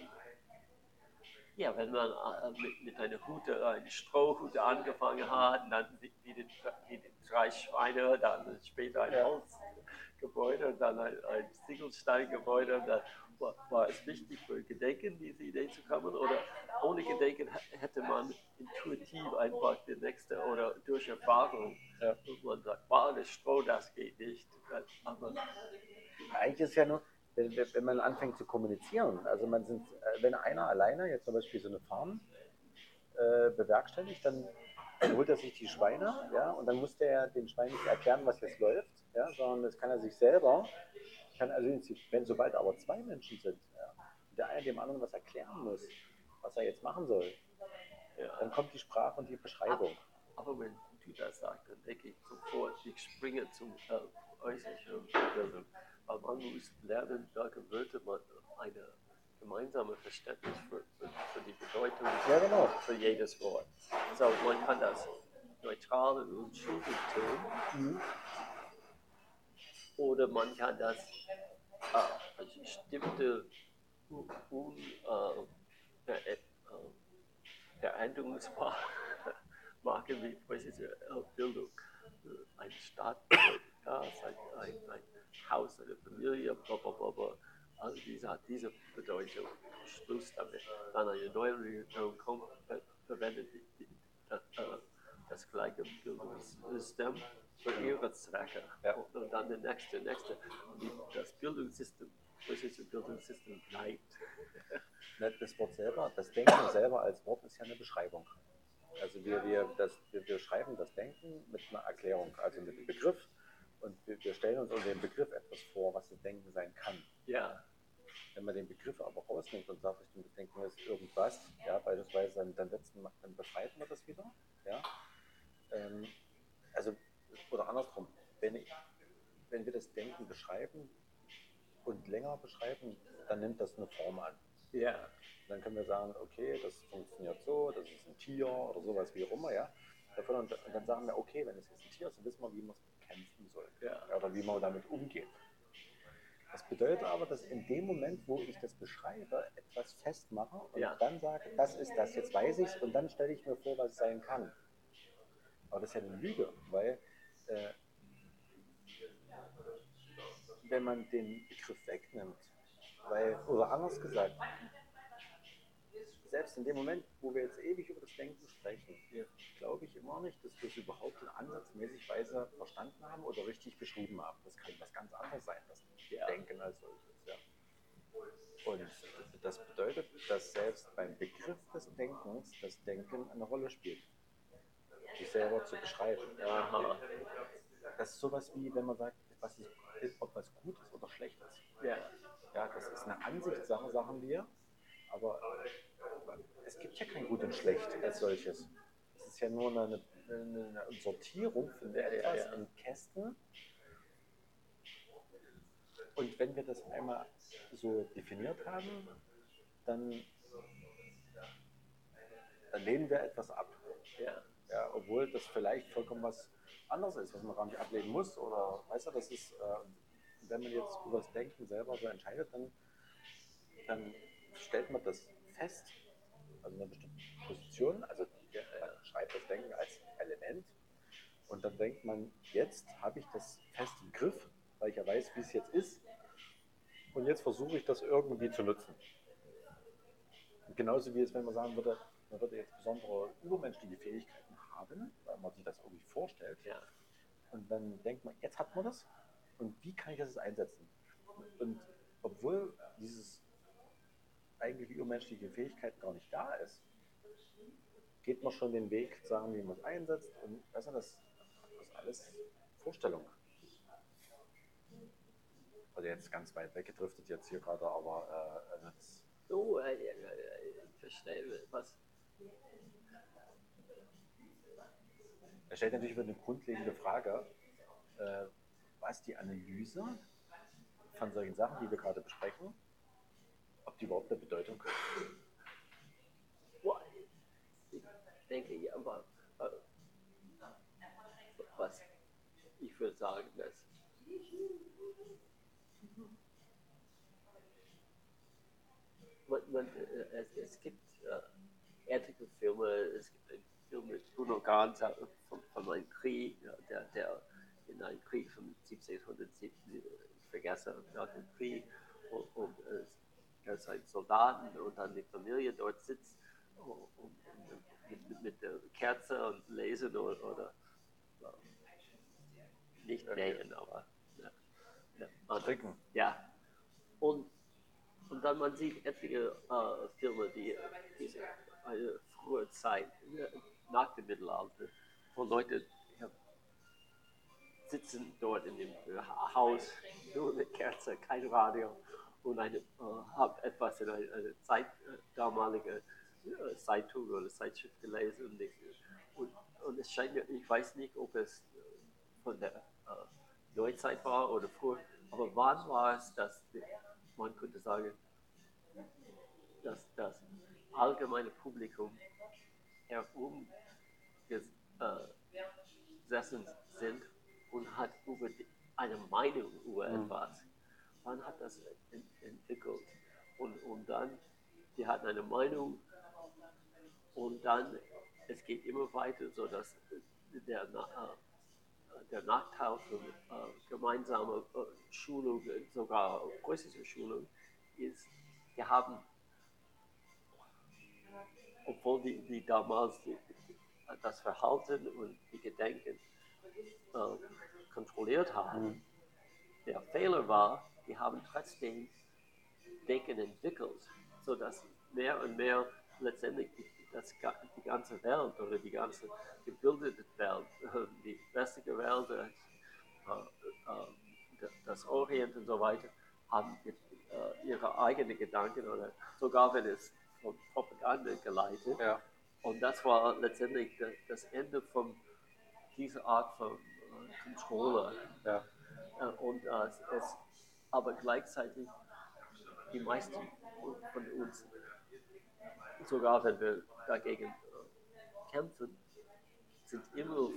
S1: ja, wenn man äh, mit, mit einer Hute, eine Strohhute angefangen hat, dann wie, wie, die, wie die drei Schweine, dann später ein. Holzgebäude, dann ein, ein Ziegelsteingebäude, dann war, war es wichtig für Gedenken, diese Idee zu kommen, oder ohne Gedenken hätte man intuitiv einfach die nächste oder durch Erfahrung,
S2: Ja.
S1: man sagt, wow, das Stroh, das geht nicht. Aber
S2: Eigentlich ist ja nur, wenn, wenn man anfängt zu kommunizieren, also man sind, äh, wenn einer alleine jetzt zum Beispiel so eine Farm äh, bewerkstelligt, dann holt er sich die Schweine, ja, und dann muss der den Schweinen nicht erklären, was jetzt läuft, ja, sondern das kann er sich selber, kann also, wenn sobald aber zwei Menschen sind, ja, der eine dem anderen was erklären muss, was er jetzt machen soll,
S1: ja.
S2: dann kommt die Sprache und die Beschreibung.
S1: Aber wenn du das sagst, dann denke ich sofort, ich springe zum äh, Bildung. Weil man muss lernen, welche Wörter man eine gemeinsame Verständnis für, für, für die Bedeutung
S2: Ja, genau.
S1: für jedes Wort. So, man kann das neutral und unschuldig tun. Oder man kann das äh, bestimmte un, un, äh, äh, Veränderungsmarken (laughs) wie beispielsweise Bildung, äh, eine Ja, ein, ein, ein Haus, eine Familie, bla bla bla bla. Also diese hat diese Bedeutung. Schluss damit. Dann eine neue Religion kommt, ver verwendet die, die, das, äh, das gleiche Bildungssystem für ihre Zwecke.
S2: Ja.
S1: Und, dann der nächste, nächste. Das Bildungssystem, beispielsweise Bildungssystem bleibt.
S2: Das Wort selber, das Denken selber als Wort ist ja eine Beschreibung. Also wir, wir, das, wir, wir schreiben das Denken mit einer Erklärung, also mit einem Begriff. Und wir, wir stellen uns unter dem Begriff etwas vor, was das Denken sein kann.
S1: Ja,
S2: Wenn man den Begriff aber rausnimmt und sagt, das Denken ist irgendwas, ja, beispielsweise, dann, dann, wir- dann beschreiben wir das wieder. Ja? Ähm, also, oder andersrum, wenn, ich, wenn wir das Denken beschreiben und länger beschreiben, dann nimmt das eine Form an.
S1: ja,
S2: Dann können wir sagen, okay, das funktioniert so, das ist ein Tier oder sowas wie auch immer, ja. Davon Und und dann sagen wir, okay, wenn es jetzt ein Tier ist, dann wissen wir, wie man es bekämpfen soll.
S1: ja.
S2: Oder wie man damit umgeht. Das bedeutet aber, dass in dem Moment, wo ich das beschreibe, etwas festmache und
S1: Ja.
S2: dann sage, das ist das, jetzt weiß ich es und dann stelle ich mir vor, was es sein kann. Aber das ist ja eine Lüge, weil äh, wenn man den Begriff wegnimmt, weil, oder anders gesagt, selbst in dem Moment, wo wir jetzt ewig über das Denken sprechen, glaube ich immer nicht, dass wir es überhaupt in ansatzmäßig Weise verstanden haben oder richtig beschrieben haben. Das kann was ganz anderes sein, das
S1: Ja.
S2: Denken als solches. Ja. Und das bedeutet, dass selbst beim Begriff des Denkens das Denken eine Rolle spielt. Sich selber zu beschreiben.
S1: Aha.
S2: Das ist sowas wie, wenn man sagt, was ist, ob was gut ist oder schlecht ist.
S1: Ja.
S2: Ja, das ist eine Ansichtssache, sagen wir. Aber es gibt ja kein Gut und Schlecht als solches. Es ist ja nur eine, eine, Sortierung von etwas in Kästen. Und wenn wir das einmal so definiert haben, dann, dann lehnen wir etwas ab.
S1: Ja.
S2: Ja, obwohl das vielleicht vollkommen was anderes ist, was man gar nicht ablehnen muss. Oder weißt du, das ist, äh, wenn man jetzt über das Denken selber so entscheidet, dann, dann stellt man das fest, also in einer bestimmten Position, also man schreibt das Denken als Element und dann denkt man, jetzt habe ich das fest im Griff, weil ich ja weiß, wie es jetzt ist und jetzt versuche ich das irgendwie zu nutzen. Und genauso wie es, wenn man sagen würde, man würde jetzt besondere übermenschliche Fähigkeiten haben, weil man sich das irgendwie vorstellt.
S1: Ja.
S2: Und dann denkt man, jetzt hat man das und wie kann ich das jetzt einsetzen? Und obwohl dieses eigentlich übermenschliche Fähigkeit gar nicht da ist, geht man schon den Weg, sagen, wie man es einsetzt und du, das, das ist alles Vorstellung. Also jetzt ganz weit weggedriftet jetzt hier gerade, aber äh, also das,
S1: Oh, äh, ich verstehe, was.
S2: Er stellt natürlich wieder eine grundlegende Frage, äh, was die Analyse von solchen Sachen, die wir gerade besprechen, ob die überhaupt eine Bedeutung haben.
S1: Ich denke, ja, aber äh, was ich würde sagen, dass man, man, äh, es, es gibt äh, etliche Filme, es gibt einen Film mit Bruno Ganz äh, von, von einem Krieg, der, der in einem Krieg von 1770, ich vergesse nach dem Krieg, und, und äh, ein Soldaten und dann die Familie dort sitzt und, und, und mit, mit der Kerze und lesen oder, oder nicht
S2: Okay.
S1: nähen, aber ja, ja.
S2: Stricken.
S1: Ja. Und, und dann man sieht etliche äh, Filme, die diese eine frühe Zeit äh, nach dem Mittelalter, wo Leute sitzen dort in dem Haus, nur eine Kerze, kein Radio und eine, äh, haben etwas in einer eine Zeit, äh, damalige äh, Zeitung oder Zeitschrift gelesen und, ich, und, und es scheint mir, ich weiß nicht, ob es von der äh, Neuzeit war oder früher, aber wann war es, dass man könnte sagen, dass das allgemeine Publikum herumgesessen sind und hat über die, eine Meinung über
S2: Mhm.
S1: etwas. Wann hat das en, entwickelt? Und, und dann, die hatten eine Meinung und dann, es geht immer weiter, so dass der, äh, der Nachteil von äh, gemeinsamer äh, Schulung, sogar größere Schulung, ist, wir haben, obwohl die, die damals die, das Verhalten und die Gedenken kontrolliert haben, der Fehler war, die haben trotzdem Denken entwickelt, sodass mehr und mehr letztendlich die, das, die ganze Welt oder die ganze gebildete Welt, äh, die westliche Welt, äh, äh, das Orient und so weiter, haben äh, ihre eigenen Gedanken oder sogar wenn es von Propaganda geleitet.
S2: Ja.
S1: Und das war letztendlich das, Ende von dieser Art von äh, Kontrolle.
S2: Ja.
S1: Äh, und äh, es, aber gleichzeitig die meisten von uns, sogar wenn wir dagegen äh, kämpfen, sind immer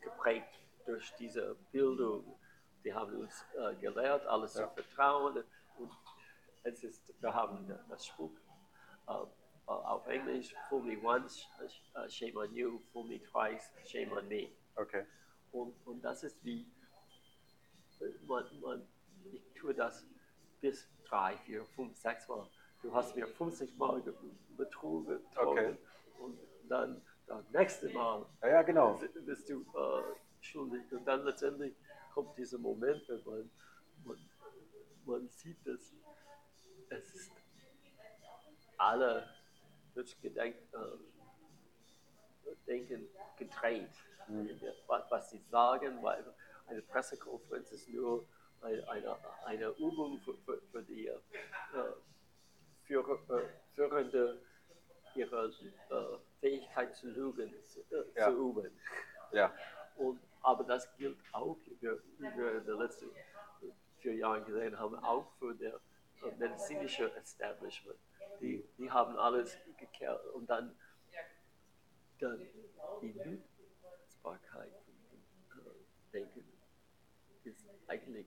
S1: geprägt durch diese Bildung. Die haben uns äh, gelehrt, alles
S2: Ja.
S1: zu vertrauen. Und es ist, wir haben das Spruch äh, äh, auf Englisch, fool me once, äh, shame on you, fool me twice, shame on me.
S2: Okay.
S1: Und, und das ist wie, äh, man, man, tue das bis drei, vier, fünf, sechs Mal. Du hast mir 50 Mal ge- betrogen.
S2: Okay.
S1: Und dann das nächste Mal
S2: Ja, ja, genau.
S1: bist du äh, schuldig. Und dann letztendlich kommt dieser Moment, wenn man, man, man sieht, dass es ist alle durch Gedenk, äh, Denken gedreht. Was, was sie sagen, weil eine Pressekonferenz ist nur eine, eine, eine Übung für, für, für die äh, Führer, äh, Führende, ihre äh, Fähigkeit zu lügen äh,
S2: Ja.
S1: zu üben.
S2: Ja.
S1: Und, aber das gilt auch, wie wir, in den letzten vier Jahren gesehen haben, auch für das medizinische Establishment. Die, die haben alles gekehrt und dann, dann die Nutzbarkeit Denken ist eigentlich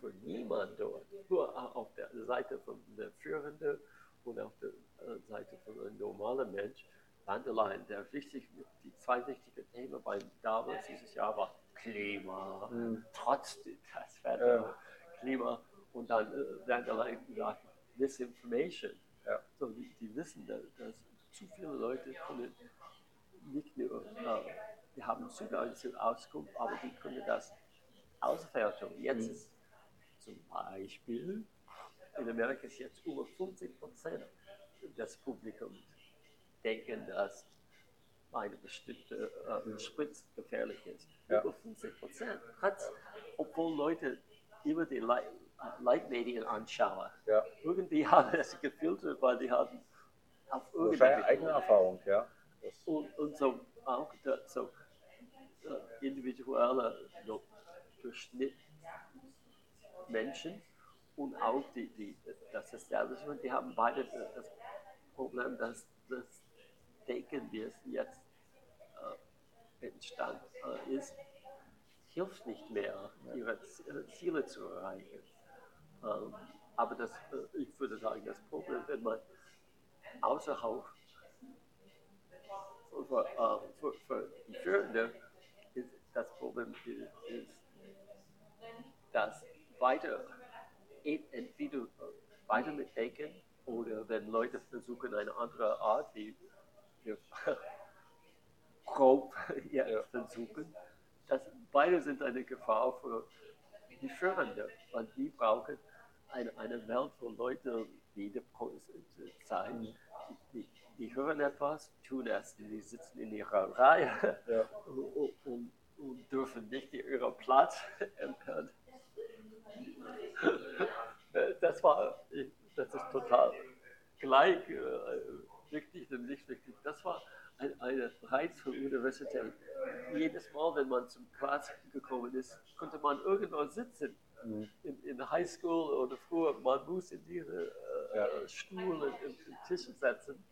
S1: für niemand dort. Nur auf der Seite von der Führende und auf der äh, Seite von einem normalen Mensch. Vandelein, der wichtig, die zwei wichtigen Themen beim Davos dieses Jahr war Klima,
S2: Mhm.
S1: trotz das Wetter,
S2: Ja.
S1: Klima und dann äh, gesagt, Misinformation.
S2: Ja.
S1: So, die, die wissen, dass, dass zu viele Leute können nicht nur, äh, die haben Zugang zur Auskunft, aber die können das auswerten. Jetzt
S2: Mhm.
S1: ist zum Beispiel in Amerika ist jetzt über 50 Prozent des Publikums denken, dass eine bestimmte äh, Spritz gefährlich ist.
S2: Ja.
S1: Über 50 Prozent. Obwohl Leute immer die Leit Leitmedien anschauen.
S2: Ja.
S1: Irgendwie haben das gefiltert, weil die haben auf irgendeine
S2: eigene Erfahrung, ja.
S1: Und, und so auch der, so äh, individuelle no, Durchschnitt Menschen und auch die, die, das Establishment, die haben beide das Problem, dass das Denken, wie es jetzt äh, entstanden äh, ist, hilft nicht mehr, ihre Z- Ziele zu erreichen. Ähm, aber das, äh, ich würde sagen, das Problem, wenn man außerhalb für, äh, für, für die Führende ist das Problem ist dass weiter en- entweder weiter mit denken oder wenn Leute versuchen eine andere Art, wie wir (laughs) grob (laughs)
S2: Ja.
S1: versuchen, dass beide sind eine Gefahr für die Führende, weil die brauchen eine, eine Welt, wo Leute wieder sein. Die, die hören etwas, tun es, die sitzen in ihrer Reihe
S2: ja.
S1: und, (laughs) und, und dürfen nicht ihren Platz empören. (laughs) Das war, das ist total gleich äh, wichtig und nicht wichtig. Das war ein, eine Reiz von Universität. Jedes Mal, wenn man zum Class gekommen ist, konnte man irgendwo sitzen.
S2: Mhm.
S1: In, in High School oder früher, man muss in diese äh,
S2: Ja.
S1: Stuhl und in, in Tische setzen.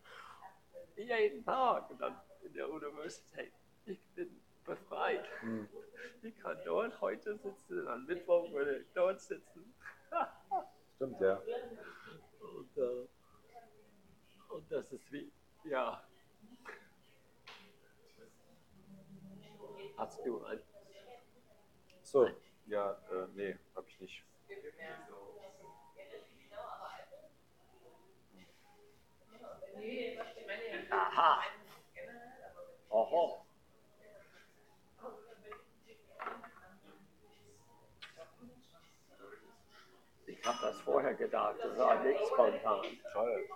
S1: Jeden Tag dann in der Universität. Ich bin befreit.
S2: Mhm.
S1: Ich kann dort heute sitzen, am Mittwoch würde ich dort sitzen. (laughs)
S2: Stimmt, ja.
S1: Und, äh, und das ist wie, ja. Hast du ein,
S2: So, ja, äh, nee, hab ich nicht.
S1: aha. Oho. habe das vorher gedacht, das war nicht spontan.
S2: Toll.